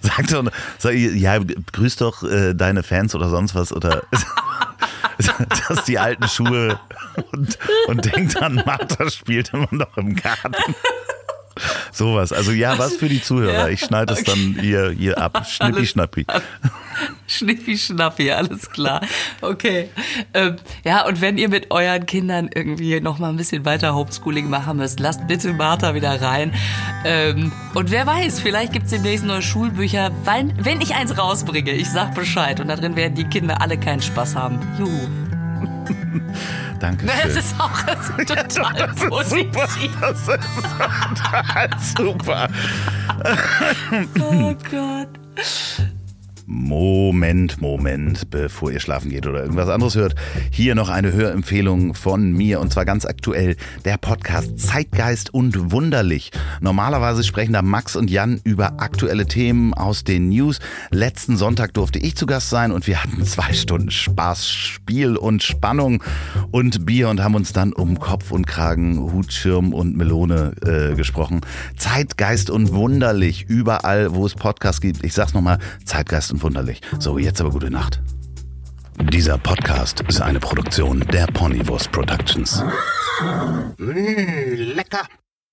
Sag doch, sag, ja, grüß doch äh, deine Fans oder sonst was oder dass die alten Schuhe und, und denkt an, Martha spielt immer noch im Garten. Sowas. Also ja, was für die Zuhörer. Ich schneide es dann hier, hier ab. Schnippi schnappi. Schnippi schnappi, alles klar. Okay. Ähm, ja, und wenn ihr mit euren Kindern irgendwie noch mal ein bisschen weiter Homeschooling machen müsst, lasst bitte Martha wieder rein. Ähm, und wer weiß, vielleicht gibt's demnächst neue Schulbücher. Wenn, wenn ich eins rausbringe, ich sag Bescheid. Und da drin werden die Kinder alle keinen Spaß haben. Juhu. Danke Das ist auch total positiv. Das ist total super. Oh Gott. Moment, Moment, bevor ihr schlafen geht oder irgendwas anderes hört. Hier noch eine Hörempfehlung von mir und zwar ganz aktuell der Podcast Zeitgeist und Wunderlich. Normalerweise sprechen da Max und Jan über aktuelle Themen aus den News. Letzten Sonntag durfte ich zu Gast sein und wir hatten zwei Stunden Spaß, Spiel und Spannung und Bier und haben uns dann um Kopf und Kragen, Hutschirm und Melone äh, gesprochen. Zeitgeist und Wunderlich, überall, wo es Podcasts gibt. Ich sag's nochmal, Zeitgeist und Wunderlich. So, jetzt aber gute Nacht. Dieser Podcast ist eine Produktion der Ponywurst Productions. Lecker.